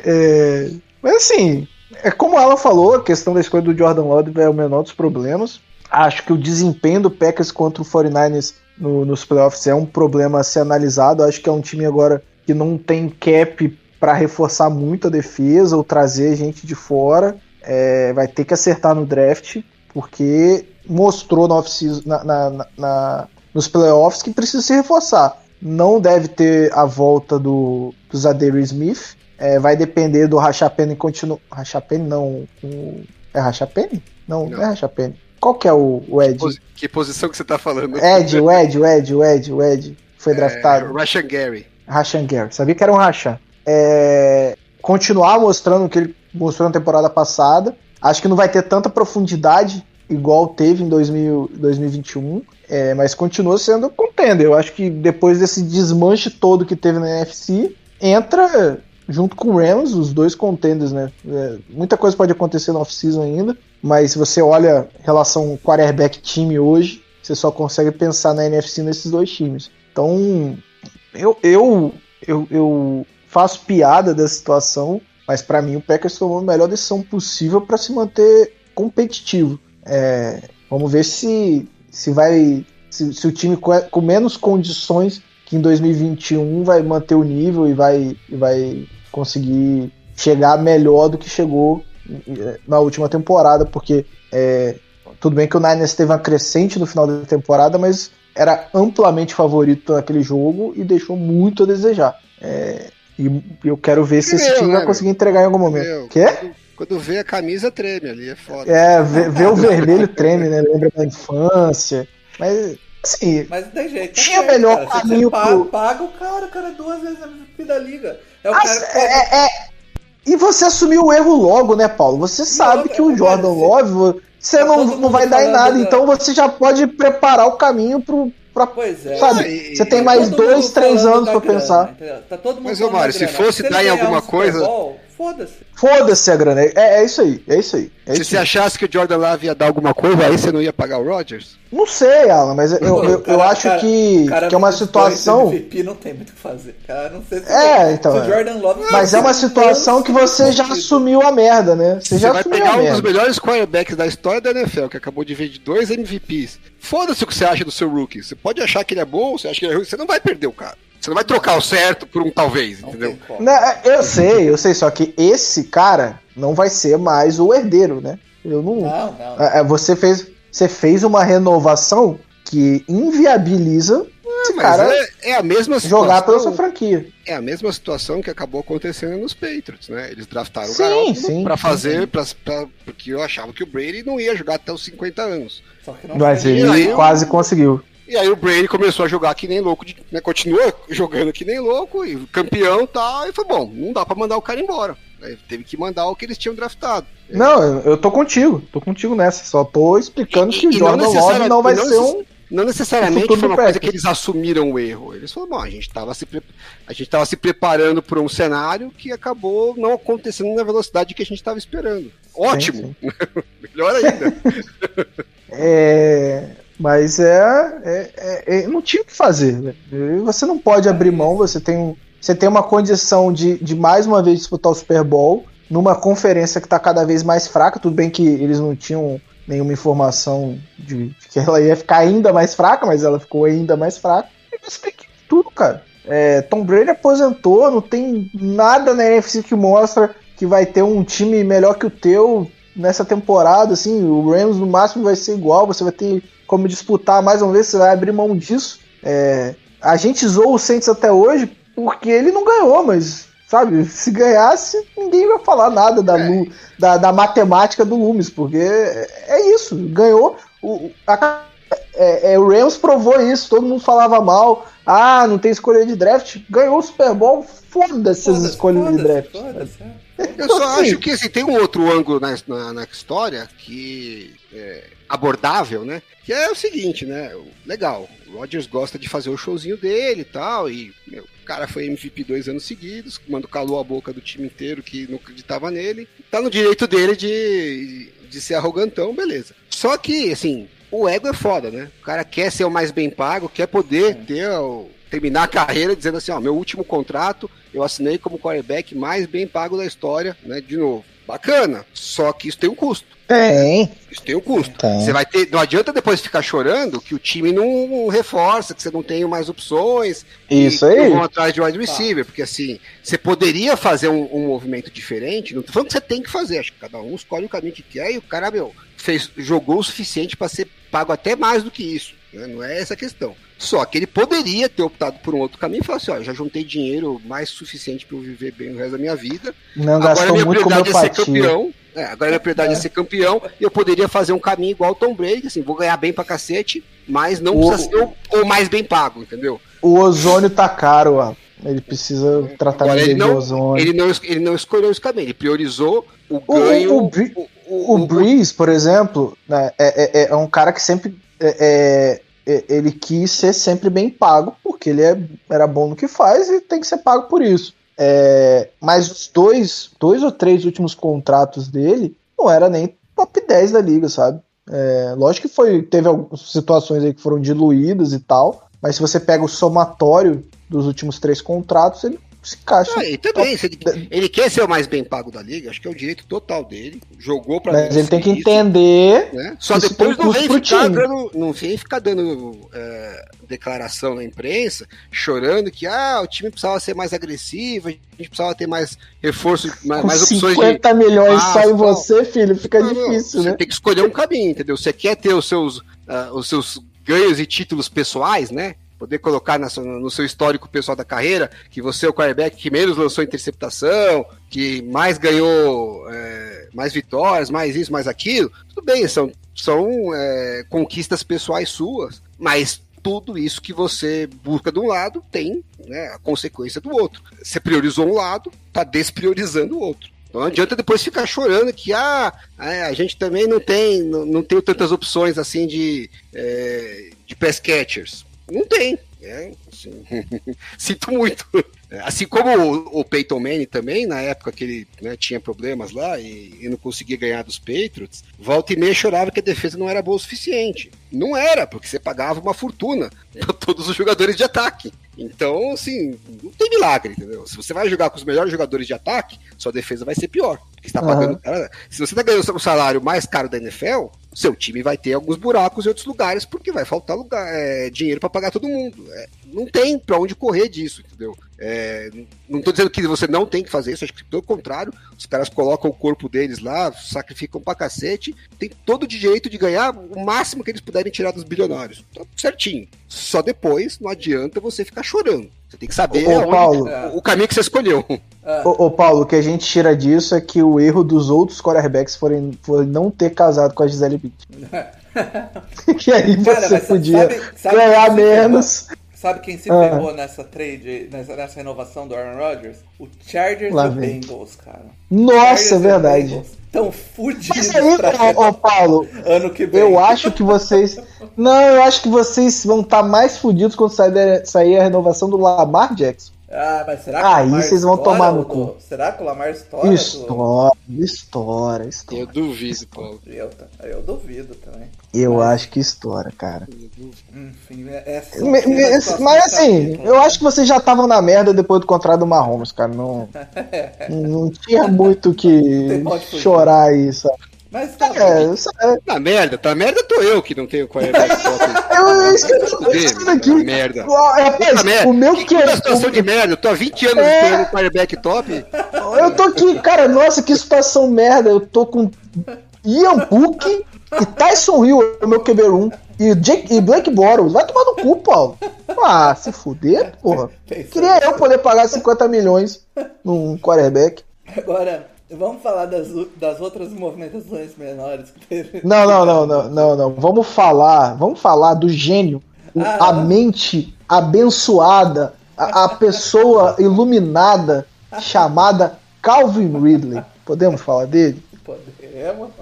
B: É, mas assim, é como ela falou, a questão da escolha do Jordan Love é o menor dos problemas. Acho que o desempenho do Packers contra o 49ers no, nos playoffs é um problema a ser analisado. Acho que é um time agora que não tem cap para reforçar muito a defesa ou trazer gente de fora. É, vai ter que acertar no draft, porque mostrou no na, na, na, nos playoffs que precisa se reforçar. Não deve ter a volta do, do Zadary Smith. É, vai depender do Rachapene continuar. Rachapene não. O... É Rachapene? Não, não, não é Rachapene. Qual que é o, o Ed? Que,
C: posi que, posição que você tá falando?
B: Ed, o Ed, o Ed, o Ed, o Ed. Foi é, draftado.
C: Rashan Gary.
B: Rashan Gary. Sabia que era um Rashan. É, continuar mostrando o que ele mostrou na temporada passada. Acho que não vai ter tanta profundidade igual teve em 2000, 2021, é, mas continua sendo contender. Eu acho que depois desse desmanche todo que teve na NFC, entra junto com o Rams, os dois contenders, né? É, muita coisa pode acontecer no off-season ainda, mas se você olha relação quarterback time hoje, você só consegue pensar na NFC nesses dois times. Então, eu, eu, eu, eu faço piada da situação, mas para mim o Packers tomou a melhor decisão possível para se manter competitivo. É, vamos ver se, se vai. Se, se o time com, com, menos condições que em 2021 vai manter o nível e vai, vai conseguir chegar melhor do que chegou é, na última temporada, porque é, tudo bem que o Niners teve uma crescente no final da temporada, mas era amplamente favorito naquele jogo e deixou muito a desejar. É, e eu quero ver se esse time vai né, conseguir entregar em algum momento. Meu,
C: Quê? Quando vê a camisa treme ali, é foda.
B: É, vê, vê o vermelho treme, né? Lembra da infância. Mas, assim.
A: Mas tem jeito.
B: Tinha o melhor
A: cara.
B: caminho
A: paga, pro... paga o cara, o cara, duas vezes a MVP da liga. É o
B: As, cara que... é, é, E você assumiu o erro logo, né, Paulo? Você sabe que o Jordan Love, você tá não, não vai dar em nada, da... então você já pode preparar o caminho pro, Pra, pois é. Sabe, você tem tá mais dois, três anos pra grana, pensar.
A: Tá todo mundo
C: Mas, ô Mário, se fosse se dar em alguma um coisa.
A: Foda-se.
B: Foda-se a grana. É, é isso aí, é isso aí. É
C: Se
B: isso
C: você
B: aí.
C: achasse que o Jordan Love ia dar alguma coisa, aí você não ia pagar o Rodgers?
B: Não sei, Alan, mas eu, eu, eu
A: Cara,
B: acho
A: cara,
B: que,
A: cara,
B: que é uma situação.
A: MVP não tem muito o que fazer. Cara, não sei se,
B: É, então,
A: se o
B: é.
A: Jordan Love.
B: Mas é uma situação que você já assumiu a merda, né? Você
C: Você
B: já
C: vai pegar um dos melhores quarterbacks da história da NFL, que acabou de ver de dois MVPs. Foda-se o que você acha do seu rookie. Você pode achar que ele é bom, você acha que ele é ruim, você não vai perder o cara. Você não vai trocar o certo por um talvez,
A: Não
C: entendeu?
A: como.
B: Né, eu sei, eu sei, só que esse cara não vai ser mais o herdeiro, né? Eu não.
A: Não, não.
B: É, é, Você fez, você fez uma renovação que inviabiliza esse
C: Mas
B: cara
C: é, é a mesma situação.
B: jogar pela sua franquia.
C: É a mesma situação que acabou acontecendo nos Patriots, né? Eles draftaram
B: Sim,
C: o pra
B: sim,
C: fazer,
B: sim.
C: pra- pra- porque eu achava que o Brady não ia jogar até os 50 anos.
A: Só que não
B: Mas ele quase conseguiu.
C: E aí o Brady começou a jogar que nem louco, de- né? continua jogando que nem louco, e campeão e tal, e foi bom, não dá pra mandar o cara embora. Aí teve que mandar o que eles tinham draftado.
B: Não, eu, tô contigo, tô contigo nessa. Só tô explicando
C: E-
B: que o
C: e
B: Jordan Love não vai
C: não
B: ser um.
C: Não necessariamente foi uma coisa que eles assumiram o erro. Eles falaram, bom, a gente estava se, pre... a gente tava se preparando para um cenário que acabou não acontecendo na velocidade que a gente estava esperando. Ótimo! [LAUGHS] Melhor ainda. [LAUGHS]
B: É. Mas é, é, é- é- Não tinha o que fazer. velho. Você não pode abrir mão, você tem, você tem uma condição de, de mais uma vez disputar o Super Bowl numa conferência que tá cada vez mais fraca. Tudo bem que eles não tinham nenhuma informação de, de que ela ia ficar ainda mais fraca, mas ela ficou ainda mais fraca. E você tem que tudo, cara. É, Tom Brady aposentou, não tem nada na NFC que mostra que vai ter um time melhor que o teu nessa temporada, assim, o Rams no máximo vai ser igual, você vai ter como disputar mais uma vez, você vai abrir mão disso. É, a gente zoou o Saints até hoje porque ele não ganhou, mas, sabe, [LAUGHS] se ganhasse, ninguém vai falar nada da, Lu- da, da matemática do Loomis, porque é, é isso, ganhou. O, a- é, é, o Rams provou isso, todo mundo falava mal. Ah, não tem escolha de draft. Ganhou o Super Bowl, foda-se as escolhas de
A: foda-se,
B: draft.
A: foda-se, é.
C: Eu só acho que assim, tem um outro ângulo na, na, na história que é abordável, né? Que é o seguinte, né? Legal, o Rodgers gosta de fazer o showzinho dele e tal, e meu, o cara foi MVP dois anos seguidos, quando calou a boca do time inteiro que não acreditava nele. Tá no direito dele de, de ser arrogantão, beleza. Só que, assim, o ego é foda, né? O cara quer ser o mais bem pago, quer poder ter o- terminar a carreira dizendo assim, ó, meu último contrato eu assinei como quarterback mais bem pago da história, né? De novo. Bacana. Só que isso tem um custo.
B: Tem.
C: Isso tem um custo.
B: Tem.
C: Você vai ter. Não adianta depois ficar chorando que o time não reforça, que você não tem mais opções.
B: Isso aí.
C: Vão atrás de wide receiver, porque assim, você poderia fazer um, um movimento diferente. Não tô falando que você tem que fazer, acho que cada um escolhe o caminho que quer e o cara, meu, fez, jogou o suficiente para ser pago até mais do que isso. Né? Não é essa a questão. Só que ele poderia ter optado por um outro caminho e falar assim: ó, já juntei dinheiro mais suficiente para eu viver bem o resto da minha vida.
B: Não
C: Agora minha prioridade é ser campeão. É, agora minha prioridade é. ser campeão e eu poderia fazer um caminho igual o Tom Brady, assim, vou ganhar bem pra cacete, mas não
B: O-
C: precisa ser o, o mais bem pago, entendeu?
B: O ozônio tá caro, ó. Ele precisa tratar
C: Agora, ele
B: de
C: não,
B: ozônio.
C: ele, não, ele não escolheu esse caminho, ele priorizou o
B: O-
C: ganho.
B: o Bri- O Breeze, por exemplo, né, é, é- é um cara que sempre. é- é- é- ele quis ser sempre bem pago, porque ele é- era bom no que faz e tem que ser pago por isso. É, mas os dois, dois ou três últimos contratos dele não era nem top 10 da liga, sabe? É, lógico que foi, teve algumas situações aí que foram diluídas e tal, mas se você pega o somatório dos últimos três contratos, ele se encaixa.
C: Ah, e também, se ele, ele quer ser o mais bem pago da liga, acho que é o direito total dele. Jogou pra
B: mas ele tem que
C: isso,
B: entender
C: né? Só depois não vem, ficar dando, não vem ficar dando é, declaração na imprensa, chorando que ah, o time precisava ser mais agressivo, a gente precisava ter mais reforço, mais,
B: com
C: mais opções de.
B: 50 milhões
C: Ah,
B: só em você, filho, fica
C: Não, não,
B: difícil,
C: você
B: né?
C: tem que escolher um caminho, entendeu? Você quer ter os seus, ah, os seus ganhos e títulos pessoais, né? Poder colocar na no seu histórico pessoal da carreira que você é o quarterback que menos lançou interceptação, que mais ganhou é, mais vitórias, mais isso, mais aquilo. Tudo bem, são, são é, conquistas pessoais suas, mas tudo isso que você busca de um lado tem né, a consequência do outro. Você priorizou um lado, tá despriorizando o outro. Então não adianta depois ficar chorando que ah, é, a gente também não tem, não, não tem tantas opções assim de, é, de pass catchers. Não tem. É, assim, [LAUGHS] sinto muito. Assim como o, o Peyton Manning também, na época que ele né, tinha problemas lá e, e, não conseguia ganhar dos Patriots, volta e meia chorava que a defesa não era boa o suficiente. Não era, porque você pagava uma fortuna para todos os jogadores de ataque. Então, assim, não tem milagre, entendeu? Se você vai jogar com os melhores jogadores de ataque, sua defesa vai ser pior. Porque você tá pagando. Uhum. Se você está ganhando o salário mais caro da NFL, seu time vai ter alguns buracos em outros lugares, porque vai faltar lugar, é, dinheiro para pagar todo mundo. É, não tem para onde correr disso, entendeu? É, não estou dizendo que você não tem que fazer isso, acho que pelo contrário, os caras colocam o corpo deles lá, sacrificam pra cacete, tem todo o direito de ganhar o máximo que eles puderem tirar dos bilionários. Tá certinho. Só depois não adianta você ficar chorando. Você tem que saber
B: ô, Paulo,
C: o, o, caminho que você escolheu.
B: Ô, ô, Paulo, o que a gente tira disso é que o erro dos outros quarterbacks foi, foi não ter casado com a Gisele Bündchen. [LAUGHS] [LAUGHS] que aí você Cara, podia sabe, sabe ganhar menos.
A: Sabe quem se ah. ferrou nessa trade, nessa, nessa, renovação do Aaron Rodgers? O Chargers Lá e o Bengals, cara.
B: Nossa, é verdade.
A: Tão fudidos.
B: Mas aí, ô, Paulo,
A: ano que vem.
B: Eu acho que vocês. Não, eu acho que vocês vão estar tá mais fudidos quando sair, sair a renovação do Lamar Jackson.
A: Ah, mas será que
B: Aí vocês vão tomar no cu.
A: Será que o Lamar estoura?
B: Estoura, estoura, estoura.
C: Eu duvido, Paulo.
A: Eu, eu duvido também.
B: Eu mas... acho que estoura, cara.
A: Enfim, é, é
B: me, me, Mas assim, eu acho que vocês já estavam na merda depois do contrato do Mahomes, cara. Não, [LAUGHS] não tinha muito que chorar aí, sabe?
A: Mas tá é, isso
C: é... Tá merda, tá merda tô eu que não tenho quarterback [LAUGHS] top.
B: eu esqueci aqui.
C: Merda.
B: Rapaz,
C: merda. O meu que, que é situação de merda, eu tô há 20 anos é... esperando quarterback top.
B: Eu tô aqui, cara, nossa, que situação merda. Eu tô com Ian Book e Tyson Hill, o meu QB1. E, Jake, e Blake Bortles. Vai tomar no cu, Paulo. Ah, se fuder, porra. Queria eu poder pagar 50 milhões num quarterback.
A: Agora, Vamos falar das, das outras movimentações menores que teve.
B: Não, não, não, não, não, não. Vamos falar, vamos falar do gênio, ah, a mente abençoada, a, a pessoa iluminada [LAUGHS] chamada Calvin Ridley. Podemos falar dele?
A: Podemos. [LAUGHS]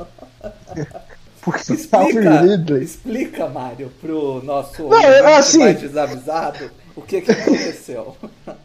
B: Porque
A: explica, Ridley... explica, Mário, pro nosso
B: não, assim,
A: mais desavisado o que, que aconteceu. [LAUGHS]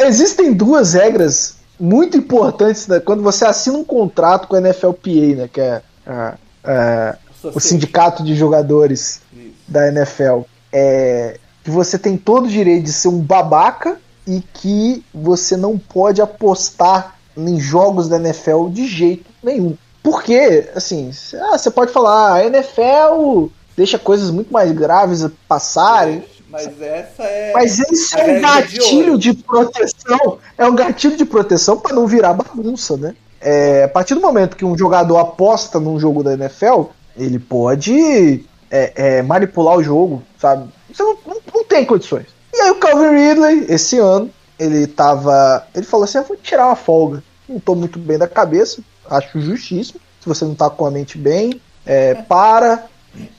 B: Existem duas regras muito importantes né, quando você assina um contrato com a NFLPA, né, que é, é, é o sindicato de jogadores Isso. da NFL. É, que você tem todo o direito de ser um babaca e que você não pode apostar em jogos da NFL de jeito nenhum. Porque, assim, ah, você pode falar, ah, a NFL deixa coisas muito mais graves passarem.
A: Mas essa é.
B: Mas isso é um gatilho de, de, proteção. É um gatilho de proteção para não virar bagunça, né? É, a partir do momento que um jogador aposta num jogo da NFL, ele pode é, é, manipular o jogo, sabe? Você não, não, não, tem condições. E aí o Calvin Ridley, esse ano, ele tava. Ele falou assim: eu vou tirar uma folga. Não tô muito bem da cabeça, acho justíssimo. Se você não tá com a mente bem, é, [LAUGHS] para,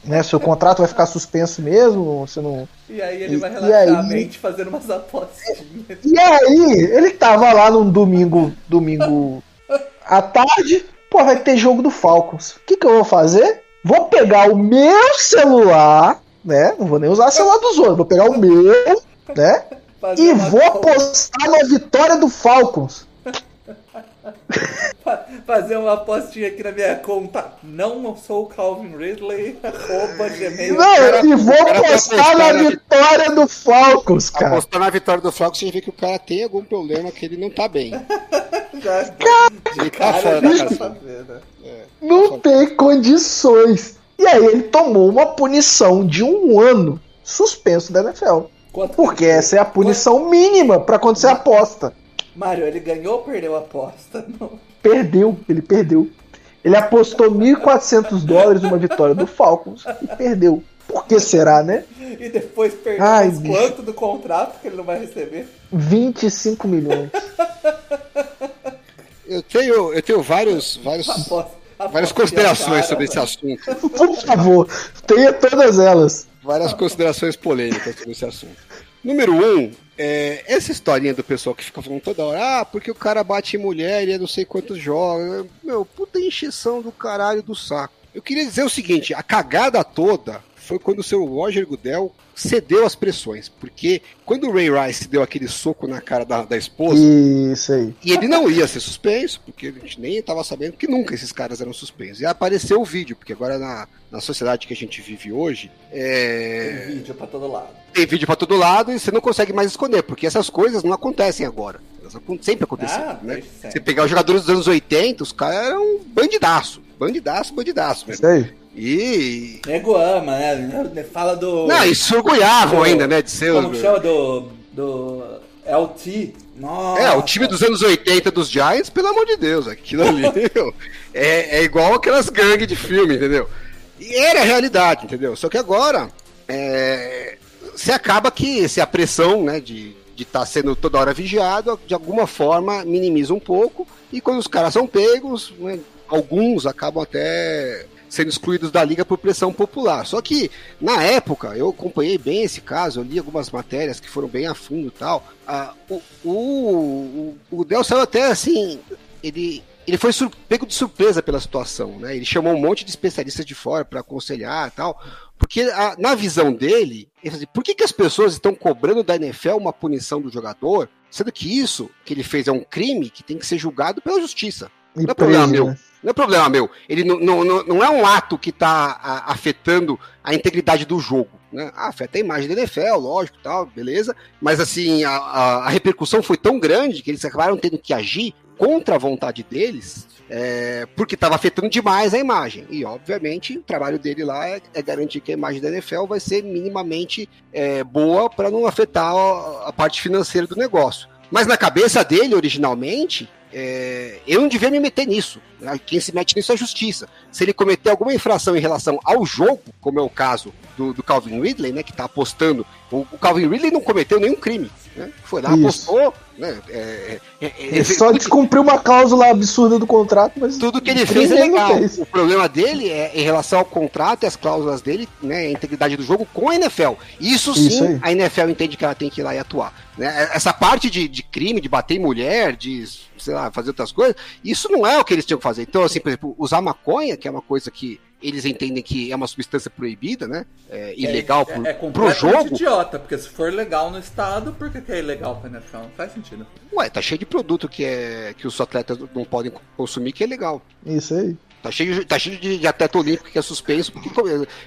B: né? Seu contrato vai ficar suspenso mesmo, você não.
A: E aí ele vai relaxar a mente fazendo umas apostas.
B: E aí, ele tava lá num domingo, domingo [LAUGHS] à tarde, pô, vai ter jogo do Falcons. O que, que eu vou fazer? Vou pegar o meu celular, né? Não vou nem usar o celular dos outros, vou pegar o meu, né? Fazer e vou apostar na vitória do Falcons. [LAUGHS]
A: fazer uma apostinha aqui na minha conta. Não sou o Calvin Ridley, [LAUGHS] arroba gmail.
B: Não, e vou apostar na vitória do Falcons, cara.
C: Apostar na vitória do Falcons significa que o cara tem algum problema que ele não tá bem. [LAUGHS]
A: já,
B: cara, tá fora da é, Não tá tem condições. E aí ele tomou uma punição de um ano suspenso da NFL. Quanto porque essa é a punição Quanto? mínima para quando você aposta.
A: Mário, ele ganhou ou perdeu a aposta? [LAUGHS] Não.
B: Perdeu, ele perdeu. Ele apostou 1.400 dólares numa vitória do Falcons e perdeu. Por que será, né?
A: E depois perdeu Ai, quanto do contrato que ele não vai receber?
B: 25 milhões.
C: Eu tenho, eu tenho vários, vários, aposta, aposta várias considerações cara, sobre esse assunto.
B: Por favor, tenha todas elas.
C: Várias considerações polêmicas sobre esse assunto. Número um, é, essa historinha do pessoal que fica falando toda hora, ah, porque o cara bate em mulher e é não sei quantos jogos. Meu, puta encheção do caralho do saco. Eu queria dizer o seguinte, a cagada toda foi quando o seu Roger Goodell cedeu às pressões. Porque quando o Ray Rice deu aquele soco na cara da, da esposa.
B: Isso aí.
C: E ele não ia ser suspenso, porque a gente nem estava sabendo que nunca esses caras eram suspensos. E apareceu o vídeo, porque agora na, na sociedade que a gente vive hoje. É...
A: Tem vídeo pra todo lado.
C: Tem vídeo pra todo lado e você não consegue mais esconder, porque essas coisas não acontecem agora. Elas sempre aconteceram.
A: Ah,
C: né? Você pegar os jogadores dos anos 80, os caras eram bandidaço. Bandidaço, bandidaço mesmo.
B: Isso aí.
C: E.
A: Nego ama, né? Fala do.
C: Não, e
A: do-
C: ainda, né? De ser.
A: Como que chama? Do. Do. LT. Nossa.
C: É, o time dos anos 80 dos Giants, pelo amor de Deus, aquilo ali [LAUGHS] é, é igual aquelas gangues de filme, entendeu? E era a realidade, entendeu? Só que agora, é, você acaba que se a pressão né, de estar sendo toda hora vigiado, de alguma forma minimiza um pouco, e quando os caras são pegos, né, alguns acabam até sendo excluídos da liga por pressão popular. Só que, na época, eu acompanhei bem esse caso, eu li algumas matérias que foram bem a fundo e tal. Ah, o, o, o, Del saiu até assim, ele, ele foi pego de surpresa pela situação, né? Ele chamou um monte de especialistas de fora para aconselhar e tal. Porque a- na visão dele, ele assim, por que, que as pessoas estão cobrando da NFL uma punição do jogador, sendo que isso que ele fez é um crime que tem que ser julgado pela justiça?
B: E
C: Não é problema
B: preso,
C: meu.
B: né?
C: Não é problema meu. Ele não, não, não, é um ato que está afetando a integridade do jogo. Né? Ah, afeta a imagem da NFL, lógico, tal, beleza. Mas assim, a, a, a repercussão foi tão grande que eles acabaram tendo que agir contra a vontade deles, é, porque estava afetando demais a imagem. E, obviamente, o trabalho dele lá é, é garantir que a imagem da NFL vai ser minimamente é, boa para não afetar a, a parte financeira do negócio. Mas na cabeça dele, originalmente, é, eu não devia me meter nisso. né? Quem se mete nisso é a justiça. Se ele cometer alguma infração em relação ao jogo, como é o caso do, do Calvin Ridley, né, que está apostando. O, o Calvin Ridley não cometeu nenhum crime. Né? Foi lá,
B: Isso.
C: apostou. Né? É, é, é,
B: Ele só descumpriu uma cláusula absurda do contrato, mas.
C: tudo que ele fez é legal.
B: fez.
C: O problema dele é em relação ao contrato e as cláusulas dele, né, a integridade do jogo com a NFL. Isso sim,
B: Isso
C: a NFL entende que ela tem que ir lá e atuar. né? Essa parte de, de crime, de bater em mulher, de, sei lá, fazer outras coisas, isso não é o que eles tinham que fazer. Então, assim, por exemplo, usar maconha, que é uma coisa que eles entendem que é uma substância proibida, né, é, ilegal pro,
A: é, é
C: pro jogo,
A: idiota, porque se for legal no estado, por que, que é ilegal pra NFL? Não faz sentido.
C: ué, tá cheio de produto que, é, que os atletas não podem consumir que é legal.
B: Isso aí.
C: Tá cheio, de- tá cheio de, de atleta olímpico que é suspenso porque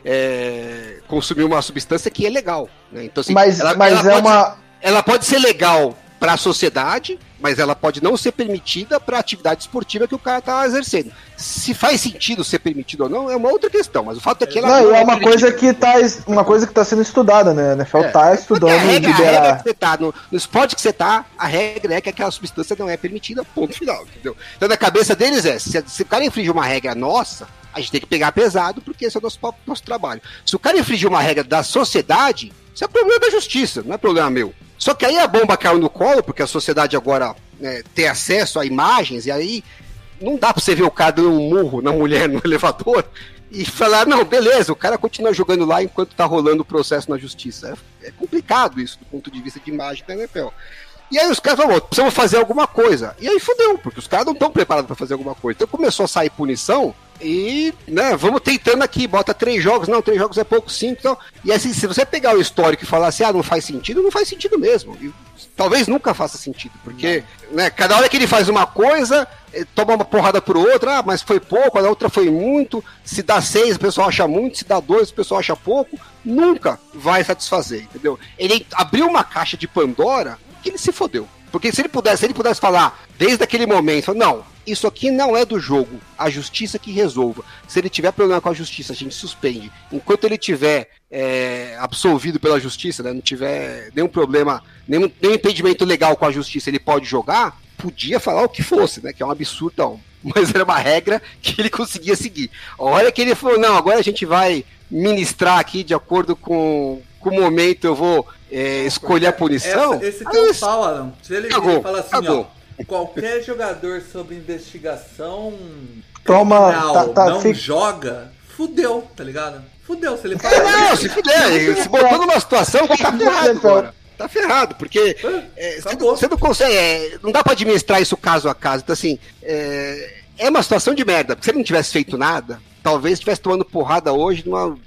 C: é, consumiu uma substância que é legal. Né? Então, assim,
B: Mas,
C: ela,
B: mas
C: ela
B: é
C: pode,
B: uma.
C: ela pode ser legal para a sociedade, mas ela pode não ser permitida para a atividade esportiva que o cara tá exercendo. Se faz sentido ser permitido ou não é uma outra questão, mas o fato é que ela
B: Não, e é uma
C: permitida.
B: coisa que tá. Uma coisa que tá sendo estudada, né? A NFL
C: É.
B: tá estudando
C: a regra, a regra
B: liberar.
C: que você tá, no, no esporte que você tá, a regra é que aquela substância não é permitida, ponto final, entendeu? Então na cabeça deles é, se, se o cara infringe uma regra nossa, a gente tem que pegar pesado, porque esse é o nosso, nosso trabalho. Se o cara infringir uma regra da sociedade, isso é problema da justiça, não é problema meu. Só que aí a bomba caiu no colo, porque a sociedade agora né, tem acesso a imagens, e aí não dá pra você ver o cara dando um murro na mulher no [LAUGHS] elevador e falar, não, beleza, o cara continua jogando lá enquanto tá rolando o processo na justiça. É, é complicado isso do ponto de vista de imagem da NFL. E aí os caras falaram, precisamos fazer alguma coisa. E aí fodeu, porque os caras não estão preparados para fazer alguma coisa. Então começou a sair punição e, né, vamos tentando aqui, bota três jogos, não, três jogos é pouco, cinco, então. E assim, se você pegar o histórico e falar assim, ah, não faz sentido, não faz sentido mesmo. E talvez nunca faça sentido, porque, né, cada hora que ele faz uma coisa, eh, toma uma porrada por outra, ah, mas foi pouco, a outra foi muito, se dá seis, o pessoal acha muito, se dá dois, o pessoal acha pouco, nunca vai satisfazer, entendeu? Ele abriu uma caixa de Pandora que ele se fodeu. Porque se ele pudesse, se ele pudesse falar desde aquele momento, não, isso aqui não é do jogo, a justiça que resolva. Se ele tiver problema com a justiça, a gente suspende. Enquanto ele tiver é, absolvido pela justiça, né, não tiver nenhum problema, nenhum, nenhum impedimento legal com a justiça, ele pode jogar, podia falar o que fosse, né? Que é um absurdo. [LAUGHS] Mas era uma regra que ele conseguia seguir. A hora que ele falou, não, agora a gente vai ministrar aqui de acordo com, com o momento, eu vou é, escolher a punição.
A: Essa, esse
C: aí
A: teu pau, Alan. Se ele
C: Cagou,
A: fala assim,
C: cagou.
A: ó, qualquer jogador sob investigação
B: Toma,
A: criminal
B: tá- tá,
A: não
B: fica-
A: joga, fudeu, tá ligado? Fudeu, se ele fala
C: É, não, se puder, ele se botou numa situação que tá ferrado agora. Tá ferrado, porque é, você, não, você não consegue, é, não dá pra administrar isso caso a caso. Então, assim, é, é uma situação de merda. Porque se ele não tivesse feito nada, talvez estivesse tomando porrada hoje numa,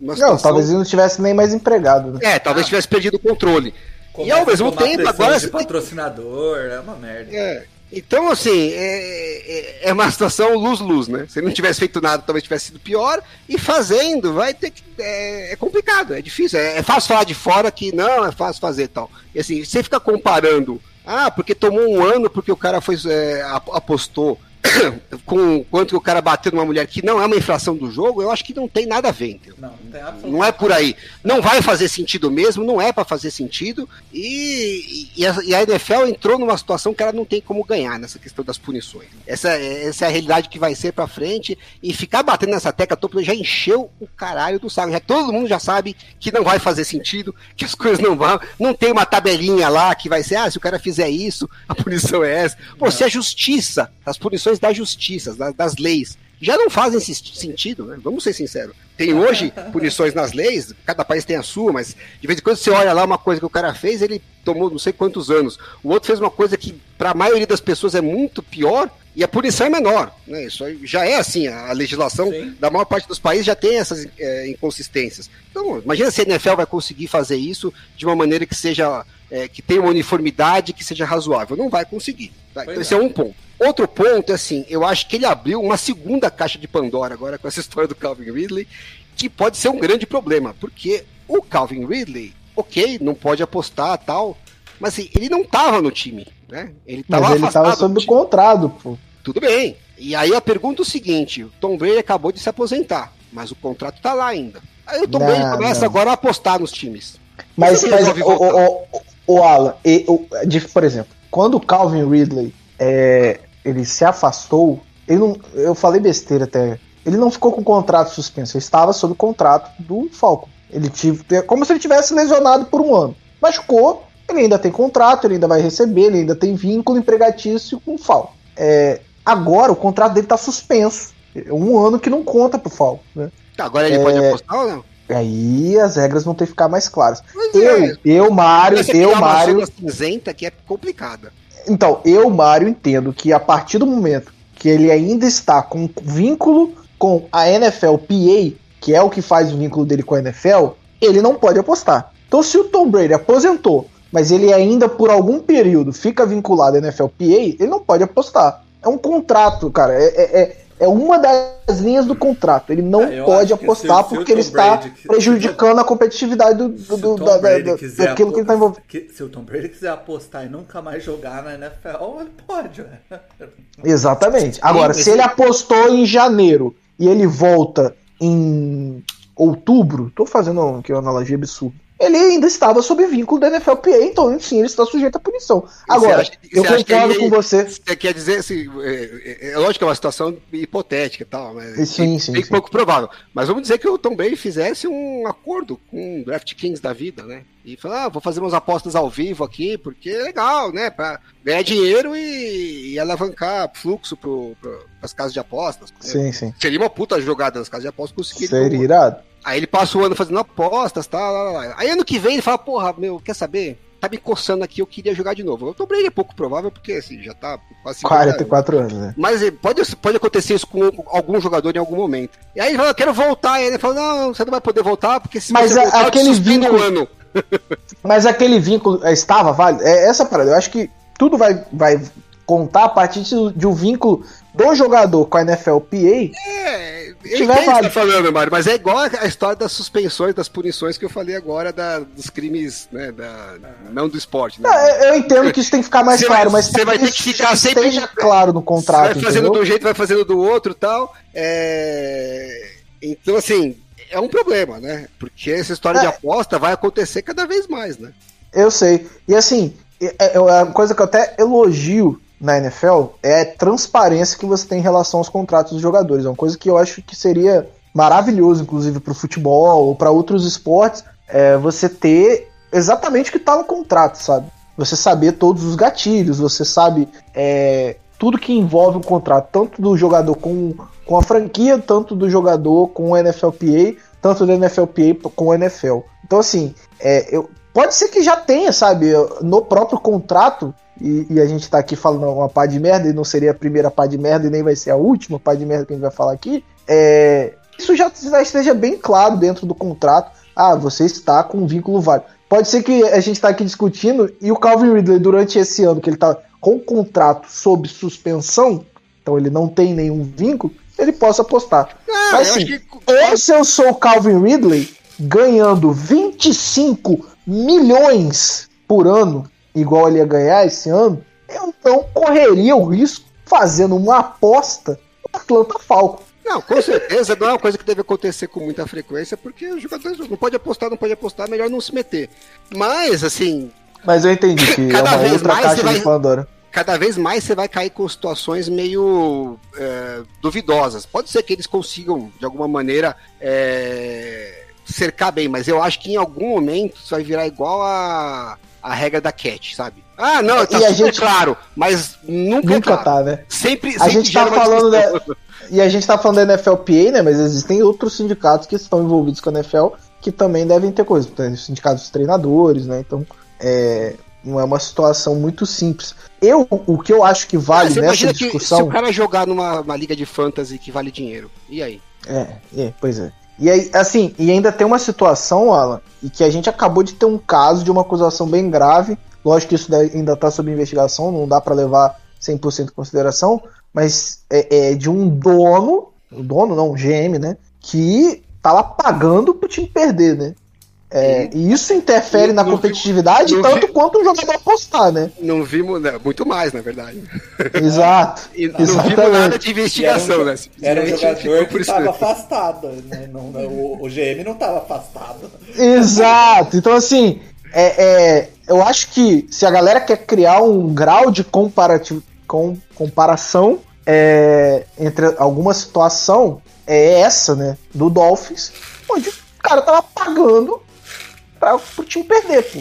B: Não, talvez ele não tivesse nem mais empregado. Né?
C: É, talvez tivesse perdido o controle.
A: Começa
C: e ao mesmo tempo, agora.
A: de patrocinador, é uma merda.
C: É. Então, assim, é, é, é uma situação luz-luz, né? Se ele não tivesse feito nada, talvez tivesse sido pior. E fazendo, vai ter que. É, é complicado, é difícil. É, é, fácil falar de fora que não, é fácil fazer tal. E assim, você fica comparando. Ah, porque tomou um ano porque o cara foi, é, apostou [COUGHS] com quanto o cara bateu numa mulher que não é uma infração do jogo, eu acho que não tem nada a ver, entendeu?
A: Não, não
C: Não é por aí. Não vai fazer sentido mesmo, não é para fazer sentido. E, e, a, e, a, NFL entrou numa situação que ela não tem como ganhar nessa questão das punições. Essa, essa é a realidade que vai ser para frente. E ficar batendo nessa tecla toda já encheu o caralho do saco. Já, todo mundo já sabe que não vai fazer sentido, [LAUGHS] que as coisas não vão. Não tem uma tabelinha lá que vai ser, ah, se o cara fizer isso, a punição é essa. Pô, se a justiça, as punições da justiça, das, das leis, já não fazem sentido, né? Vamos ser sinceros. Tem hoje [LAUGHS] punições nas leis, cada país tem a sua, mas de vez em quando você olha lá uma coisa que o cara fez, ele tomou não sei quantos anos. O outro fez uma coisa que, para a maioria das pessoas, é muito pior e a punição é menor. Né? Isso já é assim, a legislação Sim. da maior parte dos países já tem essas é, inconsistências. Então, imagina se a NFL vai conseguir fazer isso de uma maneira que seja. É, que tenha uma uniformidade que seja razoável. Não vai conseguir. Tá? Então, esse é um ponto. Outro ponto, assim, eu acho que ele abriu uma segunda caixa de Pandora agora com essa [LAUGHS] história do Calvin Ridley, que pode ser um grande problema, porque o Calvin Ridley, ok, não pode apostar tal, mas assim, ele não estava no time, né?
B: Ele tava mas ele estava sob o contrato, pô.
C: Tudo bem. E aí a pergunta é o seguinte: o Tom Brady acabou de se aposentar, mas o contrato está lá ainda. Aí o Tom não, Brady começa não. agora a apostar nos times.
B: Mas, mas o, o, o, o Alan, e, o, de, por exemplo, quando o Calvin Ridley é, ele se afastou, ele não, eu falei besteira até. Ele não ficou com o contrato suspenso, ele estava sob contrato do Falcon. Ele tive, é como se ele tivesse lesionado por um ano. Machucou, ele ainda tem contrato, ele ainda vai receber, ele ainda tem vínculo empregatício com o Falcon. É, agora o contrato dele está suspenso. É um ano que não conta pro Falcon. Né?
C: Agora ele é, pode apostar ou não?
B: Aí as regras vão ter que ficar mais claras. Mas eu, é. eu, Mário, eu, Mário.
C: Cinzenta que é complicada.
B: Então, eu, Mário, entendo que a partir do momento que ele ainda está com vínculo com a NFL PA, que é o que faz o vínculo dele com a NFL, ele não pode apostar. Então, se o Tom Brady aposentou, mas ele ainda por algum período fica vinculado à NFL PA, ele não pode apostar. É um contrato, cara. É, é, é é uma das linhas do contrato. Ele não é, pode apostar se, porque ele está Brady, prejudicando a competitividade do, do, do da, da, daquilo que ele está envolvido.
A: se o Tom Brady quiser apostar e nunca mais jogar na NFL, ele pode. Né?
B: Exatamente. Agora, Sim, se ele apostou em janeiro e ele volta em outubro, estou fazendo aqui uma analogia absurda ele ainda estava sob vínculo da NFLPA, então sim, ele está sujeito à punição. Agora, acha, eu concordo com você. Você
C: quer dizer assim, é, é, é, lógico que é uma situação hipotética e tal, mas
B: sim, sim,
C: bem
B: sim.
C: pouco provável. Mas vamos dizer que o Tom Brady fizesse um acordo com o Draft Kings da vida, né? E falar, ah, vou fazer umas apostas ao vivo aqui, porque é legal, né? Para ganhar dinheiro e, e alavancar fluxo para as casas de apostas.
B: Sim, sim.
C: Seria uma puta jogada nas casas de apostas conseguir.
B: Seria irado.
C: Aí ele passa o ano fazendo apostas, tá? Lá, lá. Aí ano que vem ele fala, porra, meu, quer saber? Tá me coçando aqui, eu queria jogar de novo. Eu tomei é pouco provável, porque assim, já tá
B: quase 44 anos, né?
C: Mas eh, pode, pode acontecer isso com algum jogador em algum momento. E aí ele fala, eu quero voltar. E ele fala, não, você não vai poder voltar, porque se
B: Mas
C: você
B: voltar, aquele vínculo... Um ano. [LAUGHS] Mas aquele vínculo estava válido? É essa parada. Eu acho que tudo vai, vai contar a partir de um vínculo do jogador com a NFLPA.
C: É, eu tiver que tá falando, Mário, mas é igual a história das suspensões, das punições que eu falei agora da, dos crimes, né, da, não do esporte. Né? Não,
B: eu entendo que isso tem que ficar mais
C: você
B: claro, mas
C: você vai ter que ficar sempre
B: esteja claro no contrato.
C: Vai fazendo entendeu? de um jeito, vai fazendo do outro, tal. É... Então assim, é um problema, né? Porque essa história é. de aposta vai acontecer cada vez mais, né?
B: Eu sei. E assim, é, é uma coisa que eu até elogio na NFL é a transparência que você tem em relação aos contratos dos jogadores. É uma coisa que eu acho que seria maravilhoso, inclusive, para o futebol ou para outros esportes, é você ter exatamente o que está no contrato, sabe? Você saber todos os gatilhos, você sabe é, tudo que envolve o contrato, tanto do jogador com, com a franquia, tanto do jogador com o NFLPA, tanto do NFLPA com o NFL. Então, assim, é, eu, pode ser que já tenha, sabe, no próprio contrato e, e, a gente tá aqui falando uma pá de merda, e não seria a primeira pá de merda e nem vai ser a última pá de merda que a gente vai falar aqui, é, isso já, já esteja bem claro dentro do contrato. Ah, você está com um vínculo válido. Pode ser que a gente está aqui discutindo e o Calvin Ridley, durante esse ano que ele está com o contrato sob suspensão, então ele não tem nenhum vínculo, ele possa apostar.
C: Ah,
B: Mas assim,
C: que-
B: ou se eu sou o Calvin Ridley, ganhando 25 milhões por ano, igual ele ia ganhar esse ano, eu não correria o risco fazendo uma aposta no Atlanta Falcons.
C: Não, com certeza não é uma coisa que deve acontecer com muita frequência, porque os jogadores não pode apostar, não pode apostar, melhor não se meter. Mas, assim,
B: Mas eu entendi que é
C: Cada
B: uma
C: vez
B: outra
C: mais
B: caixa
C: você vai-
B: de Pandora.
C: cada vez mais você vai cair com situações meio é, duvidosas. Pode ser que eles consigam, de alguma maneira, é, cercar bem, mas eu acho que em algum momento isso vai virar igual a, a regra da Cat, sabe? Ah, não, tá
B: E a gente-
C: claro, mas nunca, é
B: Nunca
C: claro.
B: tá, né?
C: Sempre,
B: A
C: sempre
B: gente tá falando
C: discussão.
B: E a gente tá falando da NFLPA, né? Mas existem outros sindicatos que estão envolvidos com a NFL que também devem ter coisas. Tem os sindicatos dos treinadores, né? Então, é, não é uma situação muito simples. Eu, o que eu acho que vale
C: Ah,
B: nessa
C: que se
B: discussão.
C: o cara jogar numa uma liga de fantasy que vale dinheiro, e aí?
B: É, é, pois é. E aí, assim, e ainda tem uma situação, Alan, e que a gente acabou de ter um caso de uma acusação bem grave. Lógico que isso ainda tá sob investigação, não dá pra levar 100% em consideração, mas é, é de um dono, o dono não, um GM, né, que tá lá pagando pro time perder, né? É, e isso interfere
C: Não-
B: na competitividade
C: não
B: tanto
C: vi-
B: quanto o jogador apostar, né?
C: Não vimos, né, muito mais, na verdade.
B: Exato. [LAUGHS]
C: E não
B: Exatamente.
C: vimos nada de
A: E era
C: investigação,
A: um,
C: né?
A: era um jogador que estava afastado. Né? Não, não, o, o GM não estava afastado.
B: Exato. Então, assim, é, é, eu acho que se a galera quer criar um grau de comparativo, com, comparação é, entre alguma situação, é essa, né? Do Dolphins, onde o cara tava pagando pra, pro time perder, pô.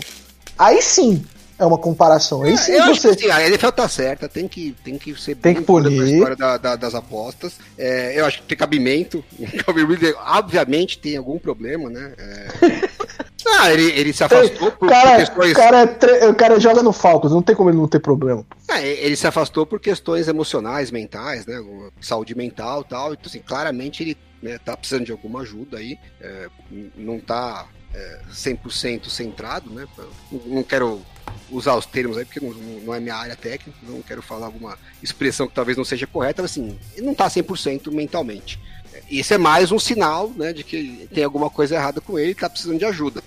B: Aí sim é uma comparação. Aí sim
C: eu acho
B: você.
C: que assim, a NFL tá certa, tem que, tem que ser
B: Tem
C: bem
B: que
C: história da- da- das apostas. É, eu acho que tem cabimento. [LAUGHS] O Calvin Ridley, obviamente, tem algum problema, né? É... [LAUGHS] Ah, ele, ele se afastou por,
B: O cara,
C: por questões.
B: o, cara é tre- o cara joga no Falcons, não tem como ele não ter problema.
C: É, ele se afastou por questões emocionais, mentais, né? Saúde mental e tal. Então, assim, claramente ele né, tá precisando de alguma ajuda aí. é, não tá é, 100% centrado, né? Não- quero usar os termos aí, porque não, não é minha área técnica, não quero falar alguma expressão que talvez não seja correta, mas assim, ele não tá 100% mentalmente. Isso é mais um sinal, né, de que tem alguma coisa errada com ele tá precisando de ajuda.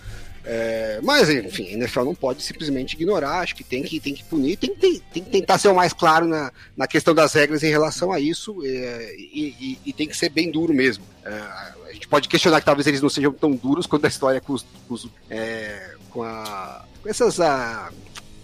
C: É, mas, enfim, a NFL não pode simplesmente ignorar, acho que tem que, tem que punir, tem, que- tem que tentar ser o mais claro na, na questão das regras em relação a isso, é, e, e- e tem que ser bem duro mesmo. É, a gente pode questionar que talvez eles não sejam tão duros quanto a história com, os, com, os, é, com, a- com essas ah,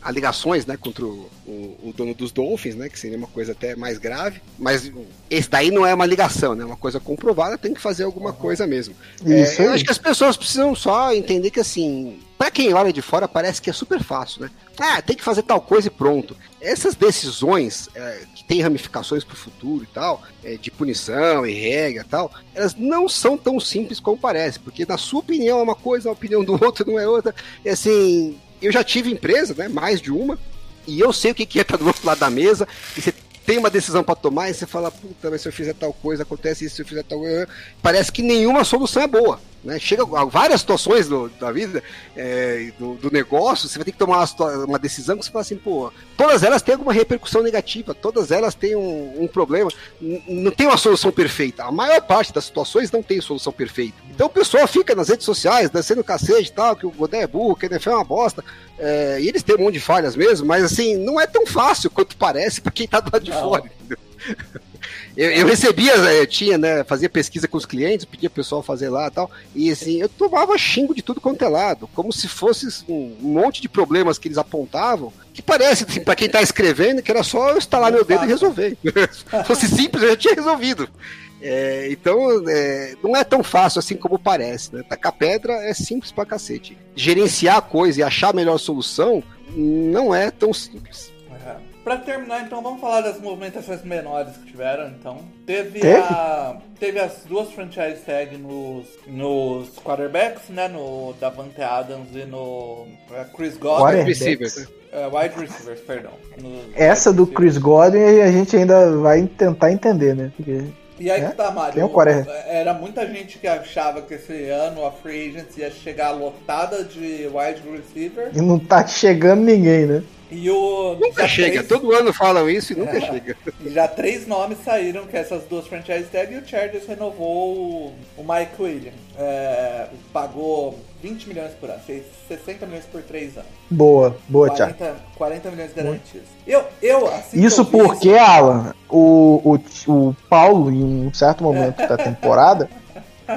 C: alegações né, contra o, o- o dono dos Dolphins, né, que seria uma coisa até mais grave, mas esse daí não é uma ligação, né, uma coisa comprovada, tem que fazer alguma coisa mesmo. É, eu acho que as pessoas precisam só entender que, assim, pra quem olha de fora, parece que é super fácil, né? Ah, tem que fazer tal coisa e pronto. Essas decisões é, que têm ramificações pro futuro e tal, é, de punição e regra e tal, elas não são tão simples como parece, porque na sua opinião é uma coisa, a opinião do [LAUGHS] outro não é outra. E assim, eu já tive empresa, né? Mais de uma, e eu sei o que que é estar do outro lado da mesa, e você tem uma decisão pra tomar e você fala, puta, mas se eu fizer tal coisa, acontece isso, se eu fizer tal coisa. Parece que nenhuma solução é boa. Né? Chega a várias situações do- da vida, é, do, do negócio, você vai ter que tomar uma, uma decisão que você fala assim, pô, todas elas têm alguma repercussão negativa, todas elas têm um, um problema, não tem uma solução perfeita. A maior parte das situações não tem solução perfeita. Então o pessoal fica nas redes sociais, descendo cacete e tal, que o Godé é burro, que a NFL é uma bosta. É, e eles têm um monte de falhas mesmo, mas assim, não é tão fácil quanto parece pra quem tá do lado de
A: Não.
C: fora, entendeu? [LAUGHS] Eu, eu recebia, eu tinha, né, fazia pesquisa com os clientes, pedia pro pessoal fazer lá e tal, e assim, eu tomava xingo de tudo quanto é lado, como se fosse um, monte de problemas que eles apontavam, que parece, assim, pra quem tá escrevendo, que era só eu instalar meu dedo e resolver. Se fosse simples, eu já tinha resolvido. É, então, é, não é tão fácil assim como parece, né? Tacar pedra é simples pra cacete. Gerenciar a coisa e achar a melhor solução não é tão simples.
A: Pra terminar, então, vamos falar das movimentações menores que tiveram, então. Teve,
B: Teve?
A: A, teve as duas franchise tag nos, nos quarterbacks, né? No Davante Adams e no é, Chris Godwin.
B: Quarterbacks.
C: Receivers?
A: É, wide receivers, perdão.
B: Essa
A: wide
B: do. Chris Godwin a gente ainda vai tentar entender, né? Porque
A: E aí
B: É,
A: que tá, Mário.
B: tem o Quaresma.
A: Era muita gente que achava que esse ano a Free Agents ia chegar lotada de wide receiver.
B: E não tá chegando ninguém, né?
A: E o.
C: Nunca chega.
A: três-
C: Todo ano falam isso e nunca chega.
A: E já três nomes saíram, que é essas duas franchise tag, e o Chargers renovou o, Mike Williams. É, pagou 20 milhões por ano, fez 60 milhões por três anos.
B: Boa, boa, Thiago.
A: 40, 40 milhões garantidos. Eu, eu assim
B: Isso porque, Alan, o, o, o Paulo, em um certo momento da [LAUGHS] temporada,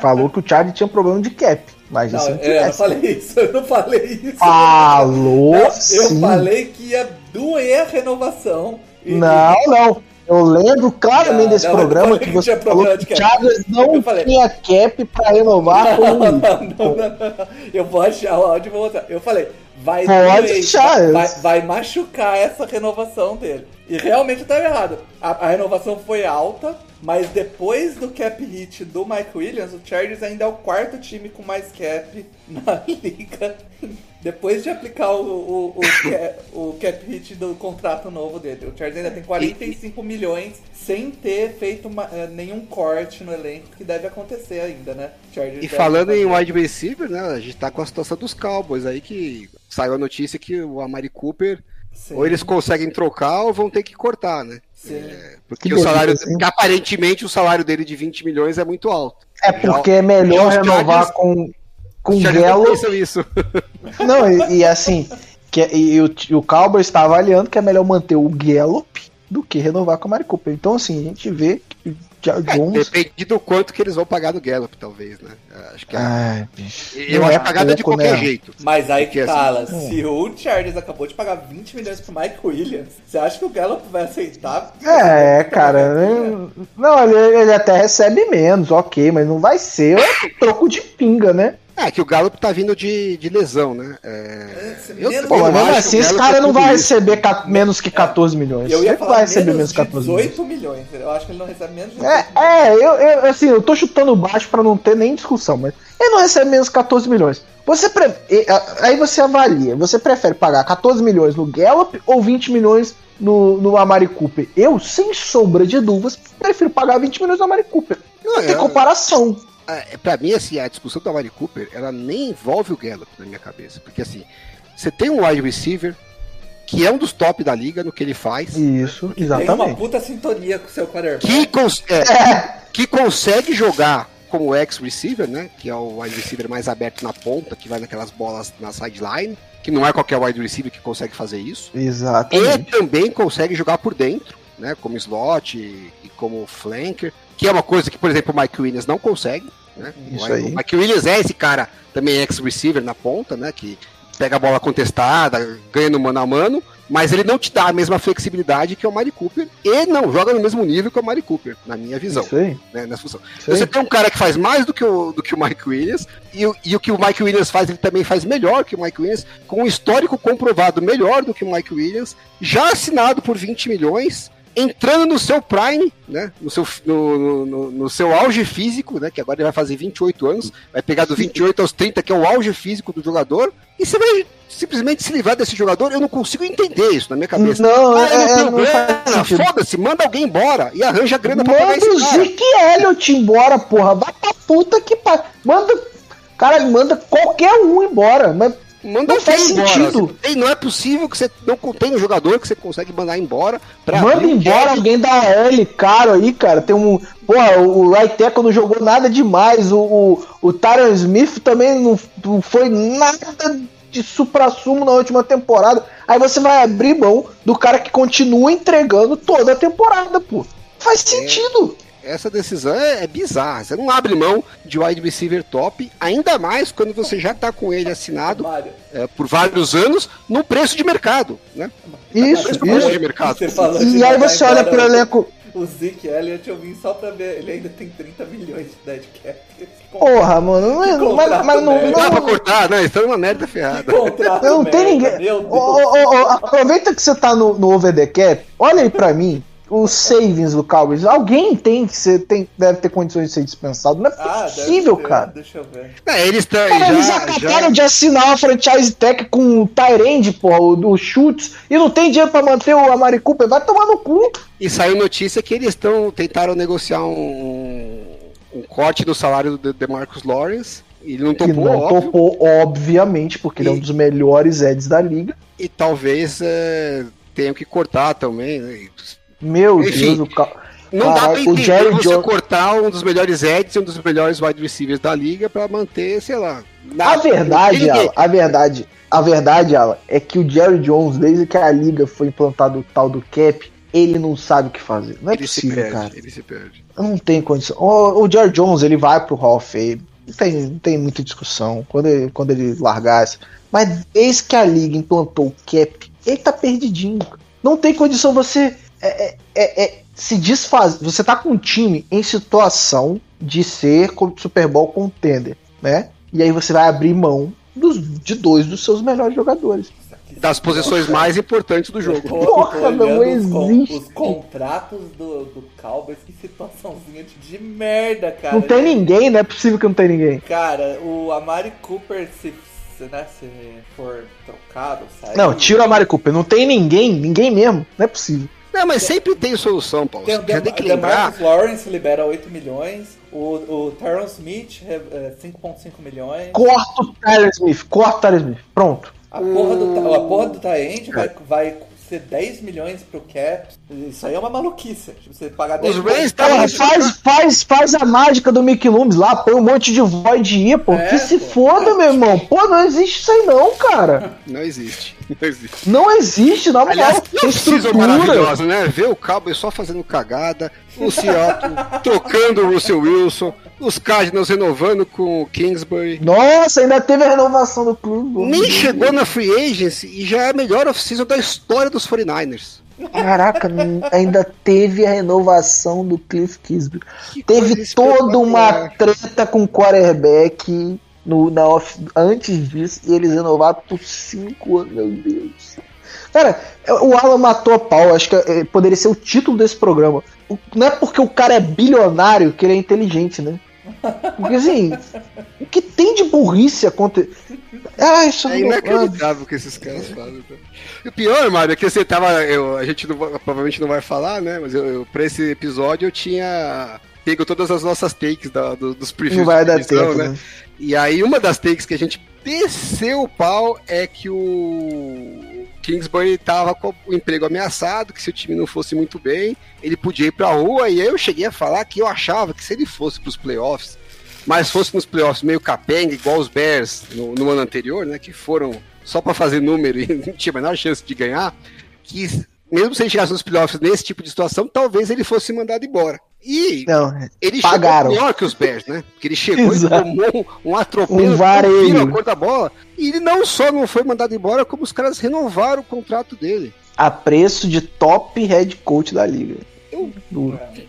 B: falou que o Charlie tinha problema de cap. Mas
A: Não,
B: isso não
A: eu não falei isso, eu não falei isso.
B: Falou
A: Eu, eu falei que ia doer a renovação. E-
B: Não, não. Eu lembro claramente
A: Não,
B: desse
A: não,
B: programa que
A: que
B: você
A: tinha
B: falou
A: problema
B: que o
A: cap.
B: Chargers não tinha cap pra renovar com [LAUGHS]
A: Não,
B: o
A: não, não, não. Eu vou achar o áudio e vou mostrar. Eu falei, vai
B: Pode
A: doer, vai, vai machucar essa renovação dele. E realmente eu tava errado. A, a renovação foi alta, mas depois do cap hit do Mike Williams, o Chargers ainda é o quarto time com mais cap na [LAUGHS] liga. Depois de aplicar o, o, o, cap, o cap hit do contrato novo dele. O Chargers ainda tem 45 milhões sem ter feito uma- eh, nenhum corte no elenco, que deve acontecer ainda, né? Chargers
C: E falando em wide receiver, né? A gente tá com a situação dos Cowboys aí que saiu a notícia que o Amari Cooper
A: Sim.
C: ou eles conseguem trocar ou vão ter que cortar, né?
A: Sim.
C: Porque
B: Que
C: o salário,
B: beleza,
C: porque aparentemente o salário dele de 20 milhões é muito alto.
B: É porque é melhor renovar
C: Chargers-
B: com, com
C: pensam isso. [LAUGHS]
B: Não, e, e assim, que, e, o, e o Cowboys está avaliando que é melhor manter o Gallup do que renovar com o Mari Cooper. Então, assim, a gente vê que o Jar Jones.
C: Depende do quanto que eles vão pagar no Gallup, talvez, né? Acho que a-
B: Ai, bicho.
C: eu
B: não
C: acho
B: é
C: que pagada de
B: pouco,
C: qualquer
B: né?
C: jeito.
A: Mas aí que
C: Porque,
A: tá,
C: assim,
A: Alan, se o Chargers acabou de pagar 20 milhões pro Mike Williams, você acha que o Gallup vai aceitar?
B: É, cara. Não, ele, ele até recebe menos, ok, mas não vai ser um troco de pinga, né?
C: É, que o Gallup tá vindo de, de lesão, né? É, eu,
A: Menos-
B: Pô,
C: eu
B: mas mesmo assim,
C: que
B: esse cara
C: é
B: não vai
C: isso.
B: receber ca- menos que 14 milhões.
A: Eu ia
B: Ele
A: falar
B: vai receber
A: menos de
B: 14 milhões.
A: 18 milhões. Eu acho que ele não recebe menos de 18
B: É, é eu, eu, assim, eu tô chutando baixo pra não ter nem discussão, mas ele não recebe menos 14 milhões. Você pre- Aí você avalia, você prefere pagar 14 milhões no Gallup ou 20 milhões no, no Amari Cooper? Eu, sem sombra de dúvidas, prefiro pagar 20 milhões no Amari Cooper.
C: Não,
B: Não tem
C: é-
B: comparação.
C: É, pra mim, assim, a discussão do Amari Cooper, ela nem envolve o Gallup na minha cabeça. Porque, assim, você tem um wide receiver que é um dos top da liga no que ele faz,
B: Isso,
A: Tem uma
B: exatamente.
A: puta sintonia com o seu quarterback.
C: que, cons- é, que consegue jogar como ex-receiver, né? Que é o wide receiver mais aberto na ponta, que vai naquelas bolas na sideline, que não é qualquer wide receiver que consegue fazer isso. E
B: Exatamente.
C: também consegue jogar por dentro, né? Como slot e, e como flanker, que é uma coisa que, por exemplo, o Mike Williams não consegue. Né?
B: Isso
C: o,
B: aí.
C: o Mike Williams é esse cara também ex-receiver na ponta, né? Que pega a bola contestada, ganha no mano a mano, mas ele não te dá a mesma flexibilidade que o Mari Cooper e não joga no mesmo nível que o Mari Cooper, na minha visão,
B: aí.
C: né? Nessa função.
B: Isso aí.
C: Você tem um cara que faz mais do que o, do que o Mike Williams, e, o- e o que o Mike Williams faz, ele também faz melhor que o Mike Williams, com um histórico comprovado melhor do que o Mike Williams, já assinado por 20 milhões, entrando no seu prime, né? No seu, no, no- no- seu auge físico, né? Que agora ele vai fazer 28 anos, vai pegar do 28 aos 30, que é o auge físico do jogador, e você vai simplesmente se livrar desse jogador. Eu não consigo entender isso na minha cabeça.
B: Não,
C: ah, eu
B: é-
C: não
B: não
C: foda-se, manda alguém embora e arranja grana pra pagar
B: Manda
C: esse
B: o
C: cara.
B: Zeke Elliott embora, porra. Vai pra puta que pariu. Manda. Cara, manda qualquer um embora. Mas
C: Manda
B: Não faz
C: embora.
B: sentido.
C: Tem- não é possível que você não tenha um jogador que você consegue mandar embora
B: manda embora alguém da L caro aí, cara. Tem um. Porra, o right tackle não jogou nada demais. O, o, o Tyron Smith também não, não foi nada de supra-sumo na última temporada. Aí você vai abrir mão do cara que continua entregando toda a temporada, pô. Faz sentido.
C: Essa decisão é, é bizarra. Você não abre mão de wide receiver top, ainda mais quando você já tá com ele assinado é, por vários anos no preço de mercado, né?
B: Isso,
C: Preço
B: isso.
C: de mercado.
B: E aí você olha pro
A: o-
B: elenco.
A: O Zeke Elliott eu vim só pra ver. Ele ainda tem 30 milhões de dead cap.
B: Porra, mano, não é, mas, mas não.
C: Não dá pra cortar, né? Isso é uma merda ferrada.
A: Contrato
B: não tem
A: merda,
B: ninguém.
A: Meu
B: Ô,
A: Deus.
B: ô, ô, ô, aproveita que você tá no, no over the cap, olha aí pra mim os savings do Cowboys. Alguém tem que ser, tem, deve ter condições de ser dispensado. Não é
A: Ah,
B: possível, cara.
A: Deixa eu ver.
C: É, eles estão.
B: Cara, eles
C: Já,
B: acabaram
C: já,
B: de assinar uma franchise tag com o Tyrande, porra, o do Schultz, e não tem dinheiro pra manter o Amari Cooper. Vai tomar no cu.
C: e saiu notícia que eles estão tentaram negociar um, um corte do salário do DeMarcus Lawrence. Ele não
B: Que
C: topou,
B: não
C: óbvio,
B: topou, obviamente, porque ele é um
C: E-
B: dos melhores Eds da liga.
C: e talvez é, tenham que cortar também. né?
B: Meu
C: Enfim,
B: Deus, o Cal...
C: Não dá pra
B: Caralho, o
C: entender
B: Jerry
C: você
B: Jones-
C: cortar um dos melhores Eds e um dos melhores wide receivers da liga pra manter, sei lá.
B: A
C: nada.
B: verdade, Alan, a verdade, a verdade, Alan, é que o Jerry Jones, desde que a liga foi implantado o tal do cap, ele não sabe o que fazer. Não é
C: ele
B: possível,
C: perde,
B: cara.
C: ele se perde.
B: Não tem condição. O, o Jerry Jones, ele vai pro Hall of Fame. Não tem, não tem muita discussão quando ele, quando ele largasse. Mas desde que a liga implantou o cap, ele tá perdidinho. Não tem condição você é, é, é, é, se desfazer. Você tá com um time em situação de ser Super Bowl contender, né? E aí você vai abrir mão dos, de dois dos seus melhores jogadores.
C: Das posições mais importantes do jogo.
B: Porra, não existe.
A: Os contratos do, do Cowboys, que situaçãozinha de, de merda, cara.
B: Não tem ninguém, não é possível que não tem ninguém.
A: Cara, o Amari Cooper, se, se, né, se for trocado, sair...
B: Não, tira a Mari Cooper. Não tem ninguém, ninguém mesmo. Não é possível.
C: Não, mas sempre tem solução, Paulo.
A: Tem,
C: já tem que
A: o
C: lembrar.
A: Demarcus Lawrence libera 8 milhões, o, o Tyron Smith é, é, 5.5 milhões,
B: Corta o Tyler Smith, corta o Tyler Smith. Pronto.
A: a porra do, a porra do Taend vai, vai ser 10 milhões pro cap. Isso aí é uma maluquice. Tipo, você pagar 10
C: Os
A: milhões...
C: Rams
B: Porra,
C: Tá,
B: faz, faz, faz a mágica do Mickey Loomis lá, põe um monte de void aí, pô.
A: É,
B: que se
A: pô.
B: foda, meu irmão. Pô, não existe isso aí não, cara. [LAUGHS]
C: Não existe. Não existe.
B: Não existe, na moral.
C: Que
B: estrutura.
C: maravilhosa, né? Ver o Cowboys só fazendo cagada, o Seattle trocando o Russell Wilson, os Cardinals renovando com o Kingsbury.
B: Nossa, ainda teve a renovação do clube.
C: Nem chegou na free agency e já é a melhor off-season da história dos 49ers.
B: Caraca, [LAUGHS] ainda teve a renovação do Cliff Kisby.
C: Que
B: Teve toda uma treta com o quarterback no, na off, antes disso e eles renovaram por 5 anos, meu Deus. Cara, o Alan matou a pau, acho que eh, poderia ser o título desse programa. Não é porque o cara é bilionário que ele é inteligente, né? Porque assim, [LAUGHS] o que tem de burrice acontecer. Ah, isso
C: É
B: não-
C: inacreditável o que esses caras fazem. E o pior, Mário, é que você tava. eu- a gente não provavelmente não vai falar, né? Mas eu, eu, pra esse episódio eu tinha pego todas as nossas takes da- do- dos previews.
B: Não vai
C: de
B: dar tempo,
C: né?
B: né?
C: E aí uma das takes que a gente desceu o pau é que o Kingsbury tava com o emprego ameaçado, que se o time não fosse muito bem, ele podia ir pra rua, e eu cheguei a falar que eu achava que se ele fosse pros playoffs, mas fosse nos playoffs meio capenga, igual os Bears no, no ano anterior, né, que foram só pra fazer número [LAUGHS] e não tinha a menor chance de ganhar, que mesmo se ele chegasse nos playoffs nesse tipo de situação, talvez ele fosse mandado embora. E
B: Não,
C: ele
B: Pagaram.
C: chegou pior que os Bears, né? Porque ele chegou e tomou um, atropelo,
B: Um vareio.
C: a cor da bola. E ele não só não foi mandado embora, como os caras renovaram o contrato dele.
B: a preço de top head coach da liga.
C: Eu-.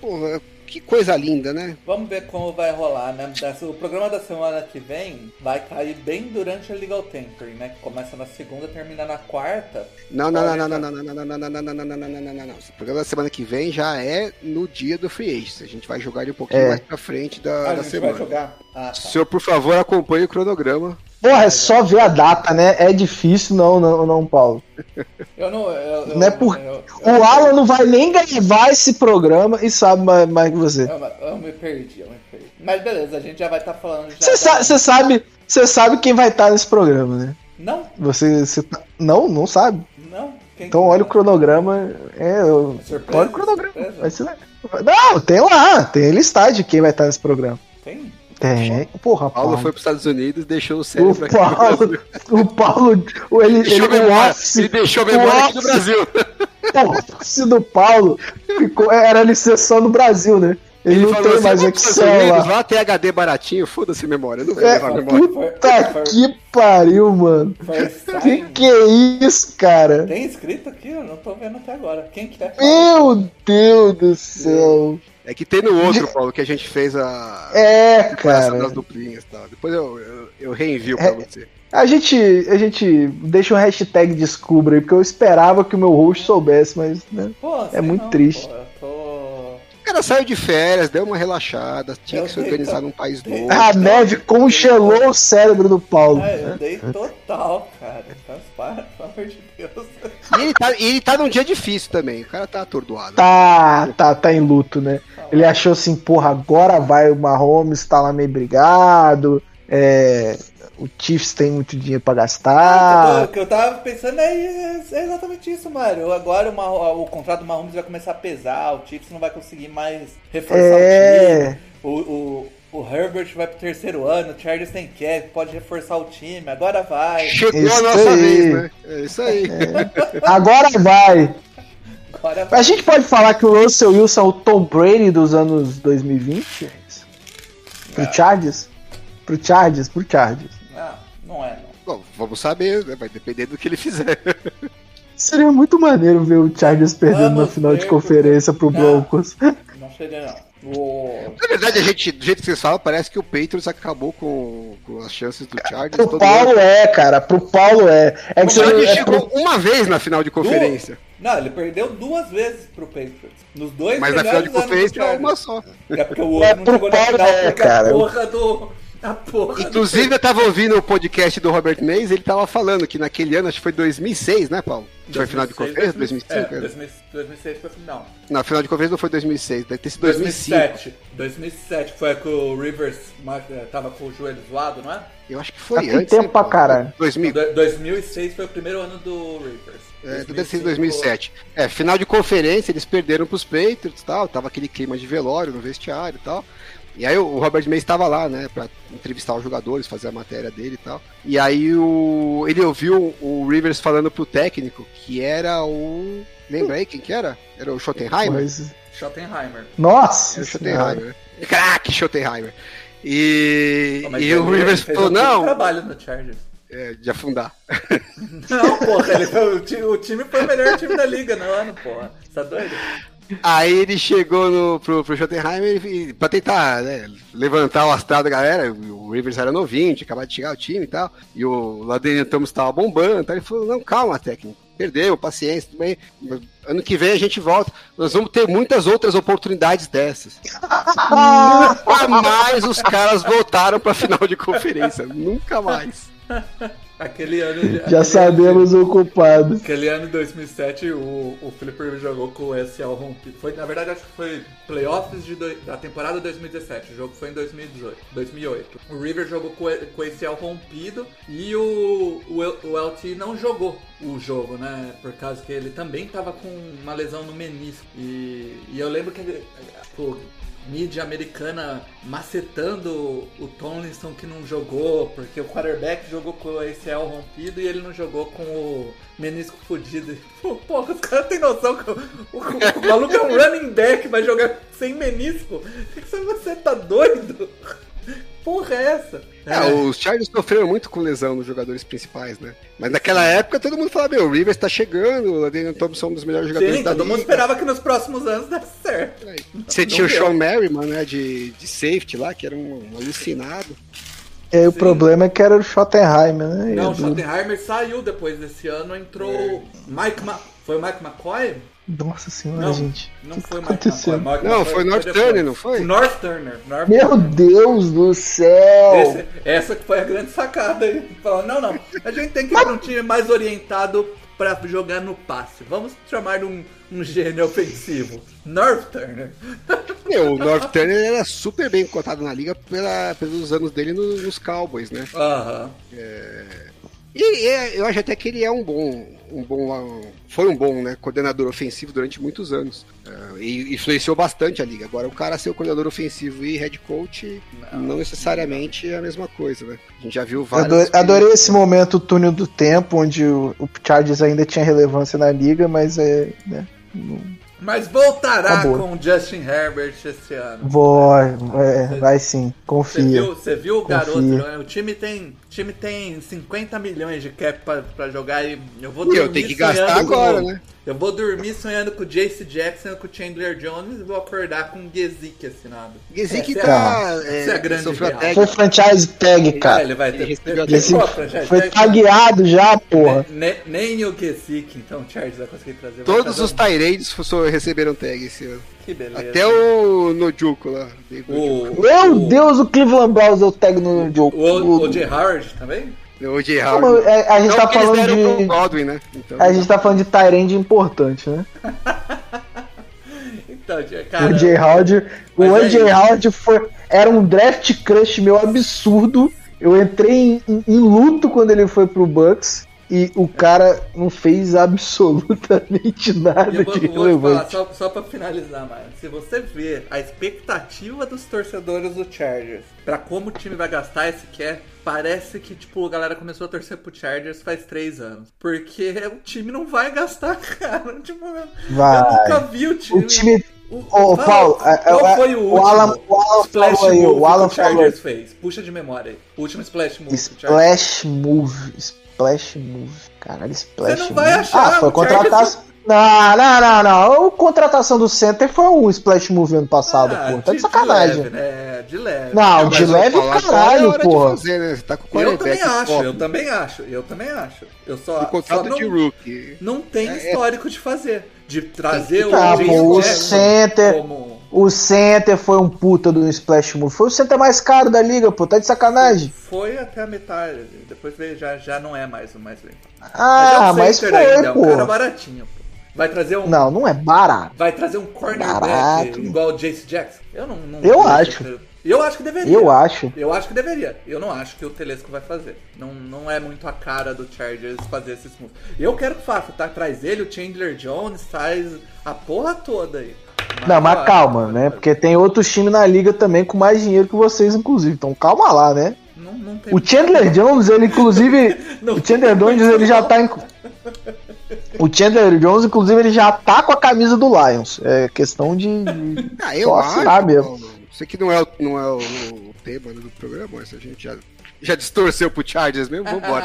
C: Porra, que coisa linda, né?
A: Vamos ver como vai rolar, né? O programa da semana que vem vai cair bem durante a Legal Tampering, né? Que começa na segunda, termina na quarta.
C: Não, não, não, não, não, não, não, não, não, não, não, não, não, não, não, não, não, não, não. O programa da semana que vem já é no dia do Free Agents. A gente vai jogar ele um pouquinho
B: É.
C: mais pra frente da,
A: Ah, a gente
C: semana.
A: vai jogar? Ah, tá.
C: Senhor, por favor, acompanhe o cronograma.
B: Porra, é só ver a data, né? É difícil, não, não, não, Paulo.
A: Eu não. Eu,
B: Não é por-
A: eu-
B: O
A: eu-
B: Alan não vai nem gravar esse programa e sabe mais, mais que você.
A: Eu, me perdi, eu me perdi. Mas beleza, a gente já vai estar falando já.
B: Você
A: da-
B: sa- você sabe, você sabe quem vai estar nesse programa, né?
A: Não,
B: Você, você tá- não, não sabe.
A: não. Quem
B: Então olha o cronograma. É, eu-
A: Surpresa,
B: olha o cronograma.
A: surpresa.
B: Vai ser- Não, tem lá, tem listagem de quem vai estar nesse programa.
A: Tem?
B: Tem. Porra,
C: Paulo
B: Paulo.
C: foi para os Estados Unidos e deixou o
B: O
C: cérebro aqui no
B: Paulo,
C: Brasil.
B: o Paulo, o- ele,
C: Deixou
B: ele, o
C: memória,
B: office-
C: ele deixou
B: o
C: memória aqui no Brasil.
B: O office do Paulo ficou, era licença só no Brasil, né? Ele, não
C: falou
B: tem
C: assim,
B: mais
C: "Vamos pros
B: Excel lá.
C: Lá tem HD baratinho, foda-se memória, não vou
B: É,
C: levar memória.
B: puta que pariu, mano. Que que é isso, cara?
A: Tem escrito aqui? Eu não tô vendo até agora. Quem que é?
B: Meu Deus do céu.
C: É que tem no outro, Paulo, que a gente fez a
B: É,
C: comparação das
B: cara.
C: duplinhas e tal. Depois eu, eu, eu reenvio
B: É.
C: pra você.
B: A gente, a gente deixa um hashtag descubra aí, porque eu esperava que o meu host soubesse, mas né,
A: Pô,
B: É muito
A: não,
B: triste.
C: Cara saiu de férias, deu uma relaxada, tinha que se organizar num país novo.
B: A neve congelou o cérebro do Paulo.
A: É, eu dei total, cara. Pelo amor de Deus.
C: E ele, tá, ele tá num dia difícil também, o cara tá atordoado.
B: Tá, tá, tá em luto, né? Ele achou assim, porra, agora vai o Mahomes, tá lá meio brigado. É, o Chiefs tem muito dinheiro pra
A: O
B: gastar.
A: que eu tava pensando é, é exatamente isso, Mário. Agora o, Mah- o contrato do Mahomes vai começar a pesar, o Chiefs não vai conseguir mais reforçar
B: É.
A: o time. O, o, o Herbert vai pro terceiro ano, o Chargers tem cap, pode reforçar o time, agora vai.
C: Chegou
B: Isso
C: a nossa
B: aí.
C: vez, né? É isso aí.
B: Agora vai.
A: Agora vai.
B: A gente pode falar que o Russell Wilson é o Tom Brady dos anos 2020? É isso. Pro Chargers? Pro Chargers, pro Chargers.
A: Não, não é, não.
C: Bom, vamos saber, né? Vai depender do que ele fizer.
B: Seria muito maneiro ver o Chargers perdendo na final de conferência pro
A: Não.
B: Broncos. [LAUGHS]
A: Não seria, não. O...
C: Na verdade, a gente, do jeito que vocês falam, parece que o Patriots acabou com, com as chances do Chargers.
B: Pro
C: todo
B: Paulo
C: ano.
B: é, cara. Pro Paulo é. É que
C: O Chargers
B: é
C: chegou
B: pro,
C: uma vez na final de conferência.
A: Não, ele perdeu duas vezes pro Patriots. Nos dois
C: Mas na final de conferência é uma só.
A: É porque o
B: É
A: outro não
B: pro
A: chegou na
B: Paulo,
A: final
B: é, cara.
A: porra do... A porra
C: Inclusive, eu tava ouvindo o podcast do Robert Mays, ele tava falando que naquele ano, acho que foi 2006, né, Paulo?
A: do...
C: Foi final de conferência? 2005?
A: É,
C: né?
A: 2000 2006 foi final.
C: Não, final de conferência não foi 2006, deve ter sido 2005.
A: 2007. 2007 foi que o Rivers eh, tava com o joelho zoado, não é?
C: Eu acho que foi
B: Tem
C: antes.
B: tempo
C: né,
B: pra caralho.
C: 2000,
A: Do- 2006 foi o primeiro ano do Rivers.
C: É, deve ter sido
A: 2005
C: 2007. É, final de conferência, eles perderam pros Patriots e tal, tava aquele clima de velório no vestiário e tal. E aí o Robert Mays estava lá, né, pra entrevistar os jogadores, fazer a matéria dele e tal. E aí o, ele ouviu o Rivers falando pro técnico, que era o... Lembra aí quem que era? Era o Schottenheimer?
B: mas,
A: Schottenheimer.
B: nossa!
C: Era o. Schottenheimer. Crack Schottenheimer. E,
A: mas
C: e o Rivers falou,
A: um
C: não,
A: trabalho no Chargers.
C: é, de afundar. [LAUGHS]
A: Não, porra, ele o, ti- o time foi o melhor time da liga no ano, porra. Tá doido?
C: Aí ele chegou no, pro, pro Schottenheimer e, pra tentar né, levantar o astral da galera. O Rivers era novinho, tinha acabado de chegar ao time e tal. E o Ladenian Thomas tava bombando. Então ele falou: Não, calma, técnico. Perdeu, paciência, tudo bem. Ano que vem a gente volta. Nós vamos ter muitas outras oportunidades dessas. Nunca mais os caras voltaram pra final de conferência. Nunca mais. [LAUGHS]
A: Aquele ano.
B: Já
A: aquele
B: sabemos o culpado.
A: ano- Aquele ano de 2007, o, o Rivers jogou com o SL rompido. Foi, na verdade, acho que foi playoffs de doi- da temporada 2017. O jogo foi em 2018, 2008. O Rivers jogou com, o- com o ACL rompido e o, o, o LT não jogou o jogo, né? Por causa que ele também tava com uma lesão no menisco. E, e eu lembro que ele, pô, mídia americana macetando o Tomlinson que não jogou, porque o quarterback jogou com o ACL rompido e ele não jogou com o menisco fudido. [LAUGHS] Pô, os caras têm noção que o, o- o maluco é um running back, vai jogar sem menisco? Você tá doido? [LAUGHS] Porra é essa?
C: É, os Chargers sofreram muito com lesão nos jogadores principais, né? Mas naquela época todo mundo falava: Meu, o Rivers tá chegando, o Ladenian Thompson é um dos melhores jogadores
A: Sim,
C: da
A: todo mundo esperava que nos próximos anos desse certo.
C: Você
A: Não
C: tinha o. Sean Merriman, né, de, de safety lá, que era um alucinado.
B: E aí o problema é que era o Schottenheimer, né?
A: Não, o Schottenheimer saiu depois desse ano, entrou Mike Ma... Foi o Mike McCoy?
B: Nossa senhora,
A: Não,
B: gente.
A: não foi o Mike? McCoy. Mike
C: Não,
A: McCoy
C: foi North
A: depois.
C: Turner, não foi?
A: North Turner. North
B: Meu Deus do céu!
A: Esse- essa que foi a grande sacada aí. Falou, não, não, a gente tem que ir pra um time mais orientado pra jogar no passe. Vamos chamar um, um gênio ofensivo. North Turner.
C: Meu, o North Turner era super bem cotado na liga pela, pelos anos dele no- nos Cowboys, né?
A: Aham.
C: E, é, eu acho até que ele é um bom, um bom, foi um bom, né, coordenador ofensivo durante muitos anos. É, e influenciou bastante a liga. Agora, o cara ser o coordenador ofensivo e head coach não, necessariamente é a mesma coisa, né? A gente já viu vários.
B: Adorei, adorei esse momento túnel do tempo, onde o, o Chargers ainda tinha relevância na liga, mas é. Né, não-
A: Mas voltará
B: Acabou.
A: com o Justin Herbert esse ano.
B: vai, é, vai sim,
A: Você
B: confia.
A: viu, você viu o
B: Confia.
A: garoto? né? O time tem, o time tem 50 milhões de cap pra, pra jogar e eu vou
C: eu tenho que gastar
A: com
C: agora,
A: o-
C: né?
A: Eu vou dormir sonhando com o Jace Jackson e com o Chandler Jones e vou acordar com o Gesick assinado.
C: Gesick
A: Essa é
C: tá.
A: a- essa é a grande
C: tag.
B: Foi franchise tag, cara.
A: ele vai ter. Franchise
B: foi
A: tag-
B: tagueado já, porra.
A: Ne- Nem o Gesick, então o Chargers vai conseguir trazer.
C: Todos os
A: um-
C: Tyrades receberam tag esse ano.
A: Que beleza.
C: Até o Nojuko lá.
A: O,
B: Meu
A: o,
B: Deus, o Cleveland Browns deu tag no jogo.
A: O, o J. Howard também?
C: O J.
B: Como,
C: Howard.
B: é, a gente
C: Não,
B: tá falando de.
C: Godwin, né? Então,
B: A gente tá falando de Tyrande importante, né? [LAUGHS]
A: Então, cara.
B: o Jay Howard. O
A: é
B: AJ
A: isso.
B: Howard foi, era um draft crush meu absurdo. Eu entrei em, em- em luto quando ele foi pro Bucks. E o cara não fez absolutamente [LAUGHS] nada
A: vou,
B: de
A: vou te falar,
B: relevante.
A: só, só pra finalizar, Maio. Se você ver a expectativa dos torcedores do Chargers pra como o time vai gastar esse cap, parece que, tipo, a galera começou a torcer pro Chargers faz três anos. Porque o time não vai gastar, [LAUGHS] cara. Tipo, eu-
B: Vai.
A: eu nunca vi o time.
B: O time.
A: O,
B: Ô,
A: fala,
B: Paulo,
A: qual
B: é-
A: foi o
B: o
A: último
B: Alan- o Alan
A: splash
B: falou aí,
A: move
B: o Alan
A: que o Chargers fez? Puxa de memória aí. O último splash move.
B: Splash Move. Splash Move. Caralho, Splash
A: Você não vai
B: Move.
A: achar,
B: Ah, foi
A: o
B: contratação. Não, não, não, não. A contratação do Center foi um Splash Move ano passado,
A: Ah,
B: pô. Tá de sacanagem.
A: leve, né? De leve.
B: Não, de leve
C: é
B: caralho,
C: de
B: porra.
C: fazer, né? Você tá com
A: Eu também acho, eu também acho, eu também acho. Eu só,
C: E
A: só não,
C: de rookie.
A: não tem
C: É, é.
A: histórico de fazer. De trazer o
B: Tá,
A: James
B: pô, o center-
A: como...
B: O Center foi um puta do Splash Move. Foi o Center mais caro da liga, pô. Tá de sacanagem.
A: Foi até a metade, depois veio, já, já não é mais o mais lento.
B: Ah,
A: é um
B: mas foi,
A: ainda, é um cara
B: pô.
A: baratinho. pô. Vai trazer um,
B: Não, não é barato.
A: vai trazer um cornerback igual o Jace Jackson? Eu não, não
B: Eu acho.
A: esse- Eu acho que deveria.
B: Eu acho.
A: Eu acho que deveria. Eu não acho que o Telesco vai fazer. Não, não é muito a cara do Chargers fazer esses moves. Eu quero que faça, tá? Traz ele, o Chandler Jones, traz a porra toda aí.
B: Não, mas calma, né? Porque tem outros times na liga também com mais dinheiro que vocês, inclusive. Então calma lá, né?
A: Não, não tem
B: O Chandler Jones, ele inclusive. [LAUGHS]
A: Não
B: o Chandler Jones, ele já tá. em- [LAUGHS] O Chandler Jones, inclusive, ele já tá com a camisa do Lions. É questão de. de- [LAUGHS]
C: Ah, eu
B: Só
C: acho.
B: mesmo.
C: Paulo. Sei que não é o, não é o, o tema do programa, mas a gente já, já distorceu pro Chargers mesmo, vambora.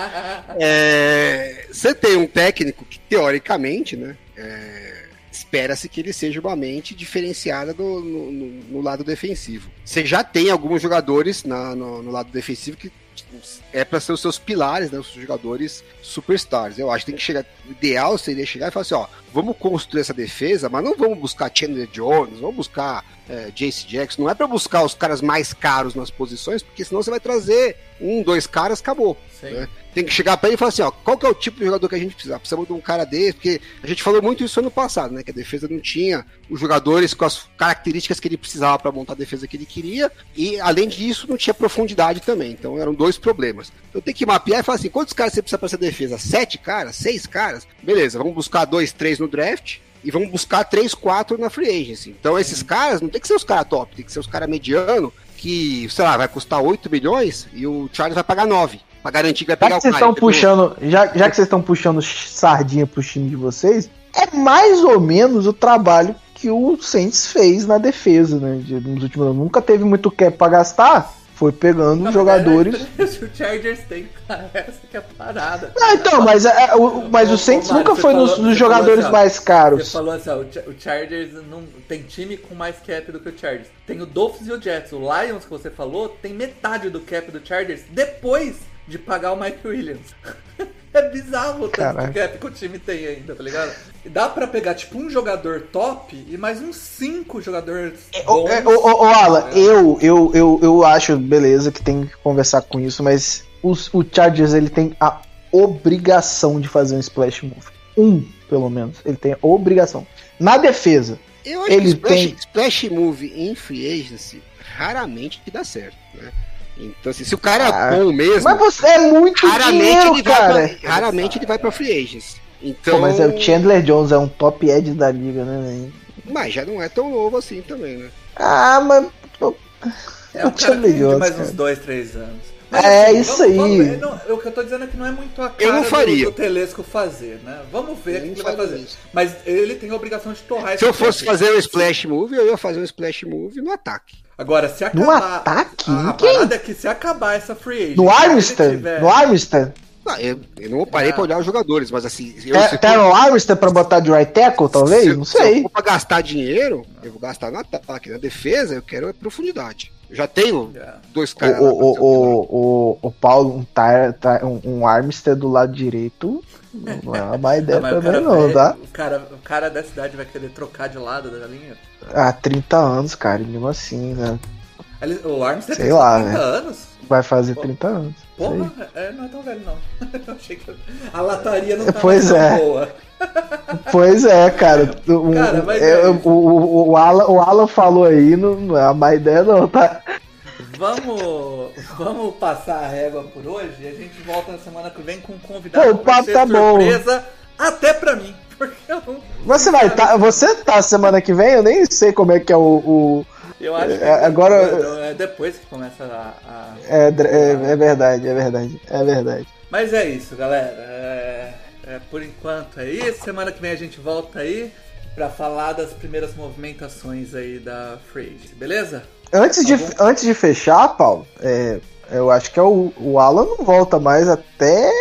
C: É, você tem um técnico que, teoricamente, né? é, Espera-se que ele seja uma mente diferenciada no, no- no lado defensivo. Você já tem alguns jogadores na- no, no lado defensivo que é para ser os seus pilares, né, os jogadores superstars. Eu acho que tem que chegar. O ideal seria chegar e falar assim: ó, vamos construir essa defesa, mas não vamos buscar Chandler Jones, vamos buscar é, Jace Jackson. Não é para buscar os caras mais caros nas posições, porque senão você vai trazer um, dois caras, acabou. Né? Tem que chegar para ele e falar assim: ó, qual que é o tipo de jogador que a gente precisa? Precisamos de um cara desse, porque a gente falou muito isso ano passado, né? Que a defesa não tinha os jogadores com as características que ele precisava para montar a defesa que ele queria, e além disso, não tinha profundidade também. Então eram dois problemas. Eu tenho que mapear e falar assim: quantos caras você precisa para essa defesa? Sete caras? Seis caras? Beleza, vamos buscar dois, três no draft. E vamos buscar três, quatro na free agency. Então, esses caras não tem que ser os caras top, tem que ser os caras mediano, que, sei lá, vai custar 8 milhões e o Charles vai pagar 9. Pra garantir que vai
B: Já
C: pegar
B: que
C: o
B: vocês estão puxando. Já, já que vocês estão puxando sardinha pro time de vocês, é mais ou menos o trabalho que o Saints fez na defesa, né? de- nos últimos anos. Nunca teve muito cap pra gastar. Foi pegando
A: Não,
B: jogadores. [LAUGHS]
A: o Chargers tem, cara, essa que é a parada.
B: Ah, então, mas, é, é, o, mas o Saints
A: Mário,
B: nunca
A: você
B: foi nos,
A: falou-
B: nos
A: você falou
B: jogadores
A: assim,
B: mais
A: Você
B: caros.
A: falou assim, ó, o Chargers não tem time com mais cap do que o Chargers. Tem o Dolphins e o Jets. O Lions que você falou tem metade do cap do Chargers depois de pagar o Mike Williams. [LAUGHS] [LAUGHS] É bizarro o tanto cap que o time tem ainda, tá ligado? E Dá pra pegar, tipo, um jogador top e mais uns cinco jogadores
B: Ô, é, ô, ô, ô, Alan, eu, eu, eu, eu acho, beleza, que tem que conversar com isso, mas os- o Chargers ele tem a obrigação de fazer um splash move. Um, pelo menos. Ele tem a obrigação. Na defesa,
C: Eu acho
B: Ele
C: que splash,
B: tem-
C: splash move em free agency raramente dá certo, né? Então, assim, se o cara
B: Ah,
C: é bom mesmo,
B: mas você é muito
C: raramente,
B: dinheiro,
C: ele
B: cara.
C: vai pra, raramente ele vai pra free agency. Então,
B: Pô, mas é, o Chandler Jones é um top edge da liga, né, velho?
C: mas já não é tão novo assim também, né?
B: Ah, mas. pô,
A: É um
B: o
A: cara
B: Chandler Jones,
A: mais
B: cara.
A: uns dois, três anos.
B: É, isso aí.
A: não, o que eu tô dizendo é que não é muito a cara
C: Eu não faria.
A: Do, do Telesco fazer, né? Vamos ver o que ele vai fazer.
C: isso.
A: Mas ele tem a obrigação de torrar
C: Se eu fosse fazer um splash move, eu ia fazer um splash move no ataque.
A: Agora, se
B: No
A: acabar.
B: ataque?
A: A, a
B: quem?
A: parada é que se acabar essa free agent.
B: No Armstead?
A: tiver-
B: No Armstead?
C: Não, eu, eu não parei
A: Ah.
C: pra olhar os jogadores, mas assim. Eu,
B: Te-
C: se
B: Teron Armstead pra botar de right tackle, talvez?
C: se-
B: Não
C: Se eu
B: sei.
C: for pra gastar dinheiro, eu vou gastar no ataque. Na defesa, eu quero é profundidade. Já tenho
A: É.
C: dois
B: O,
C: caras.
B: o,
C: o
B: o, o, o Paulo, um, tar, tar- um, um Armstead do lado direito, não é uma má ideia [LAUGHS]
A: Ah, mas o
B: também não,
A: vai-
B: tá?
A: O cara, o cara da cidade vai querer trocar de lado da linha.
B: Há 30 anos, cara, e mesmo assim, né?
A: Ele- O Armstead
B: Sei
A: tem
B: lá,
A: 30
B: né?
A: anos.
B: Vai fazer 30 anos.
A: Porra, é, não é tão velho não. [LAUGHS] Eu achei que a lataria não tá
B: Pois é.
A: boa.
B: Pois é, cara. O,
A: Cara, mas
B: é,
A: é
B: o, o, o, Alan, o Alan falou aí, não, é uma má ideia não, tá?
A: Vamos, vamos passar a régua por hoje e a gente volta na semana que vem com um convidado
B: Pô, o papo tá bom.
A: surpresa até pra mim. [LAUGHS] Não.
B: Você vai tá, você tá semana que vem? Eu nem sei como é que é o... o-
A: Eu acho que
B: É, agora-
A: é depois que começa a- a
B: é, é, é verdade, é verdade, é verdade.
A: Mas é isso, galera. É, é, por enquanto é isso. Semana que vem a gente volta aí pra falar das primeiras movimentações aí da Free Agency, beleza?
B: Antes, de,
A: Tá
B: antes de fechar, Paulo, é, eu acho que é o, o Alan não volta mais até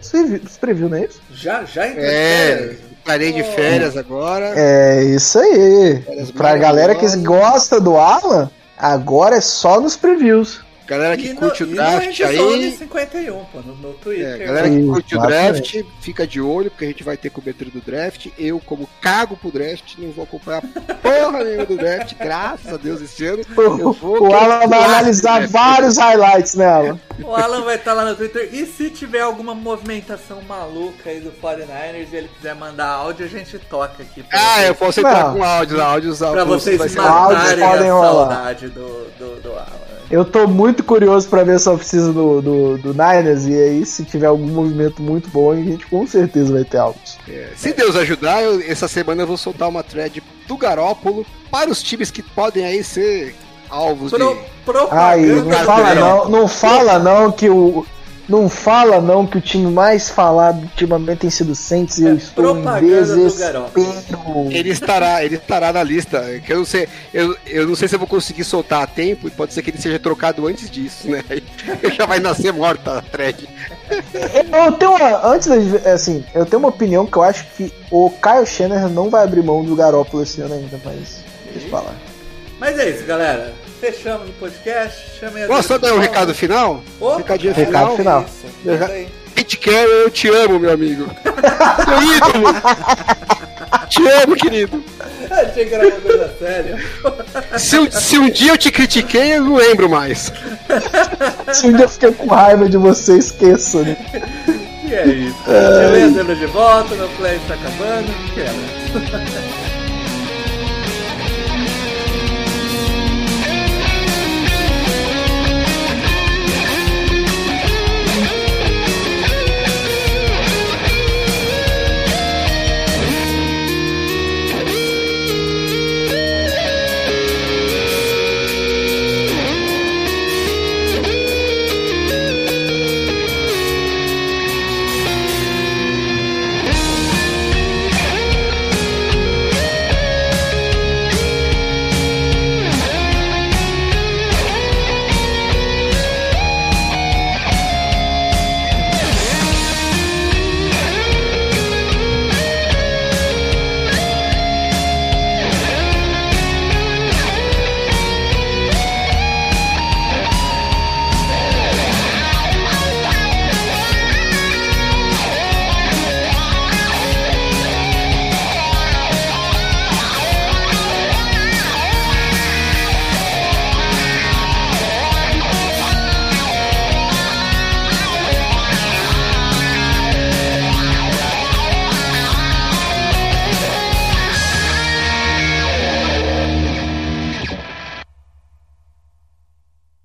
B: os os preview, não é isso?
A: Já, já entrou de
C: É,
A: férias?
C: Parei de férias agora.
B: É isso aí.
C: Férias
B: Pra galera que gosta do Alan, agora é só nos previews.
C: Galera que
A: E no-
C: curte o
A: e no
C: draft
A: Endzone
C: aí.
A: 51, pô, no, no Twitter.
C: É, galera que curte o draft, fica de olho, porque a gente vai ter cobertura do draft. Eu, como cago pro draft, não vou acompanhar porra nenhuma do draft, graças a Deus, esse ano. Eu
B: O,
C: vou
B: o Alan vai analisar
C: draft.
B: vários highlights nela.
A: O Alan vai estar lá no Twitter. E se tiver alguma movimentação maluca aí do 49ers e ele quiser mandar áudio, a gente toca aqui. pra
C: Ah,
A: vocês,
C: eu posso entrar
B: Não.
C: com áudios, áudios,
A: pra
C: áudios.
A: vocês
C: vai ser
B: áudios
A: matarem a
B: rolar.
A: saudade do, do, do Alan.
B: Eu tô muito curioso pra ver essa oficina do, do, do Niners. E aí, se tiver algum movimento muito bom, a gente com certeza vai ter áudios.
C: É, se Deus ajudar, eu- essa semana eu vou soltar uma thread do Garópolo para os times que podem aí ser alvos
A: Pro,
C: de.
A: Propaganda
B: não
A: do
B: fala
A: Garoppolo.
B: não, não fala não que o. Não fala não que o time mais falado ultimamente tem sido o Saints e
A: É
B: eu estou em
A: propaganda do
B: desespero.
C: Ele estará, ele estará na lista. Que eu não sei, eu, eu não sei se eu vou conseguir soltar a tempo e pode ser que ele seja trocado antes disso, né? [LAUGHS] Aí já vai nascer morta a thread.
B: Eu tenho uma. Antes da assim, eu tenho uma opinião que eu acho que o Kyle Shannon não vai abrir mão do Garoppolo esse ano ainda, mas. Deixa eu falar.
A: Mas é isso, galera. Fechamos o podcast. Chamei a
C: Posso só dar um recado final?
A: Opa,
C: Recadinho
B: Recado final.
A: Isso, manda aí.
C: Pete Carroll, eu te amo, meu amigo. Meu ídolo. te amo, querido.
A: Achei que era uma coisa séria.
C: Se, um- se um dia eu te critiquei, eu não lembro mais.
B: Se um dia eu fiquei com raiva de você, esqueça, né?
A: E é isso. Beleza, de volta, meu play está acabando. Que é, né? [LAUGHS]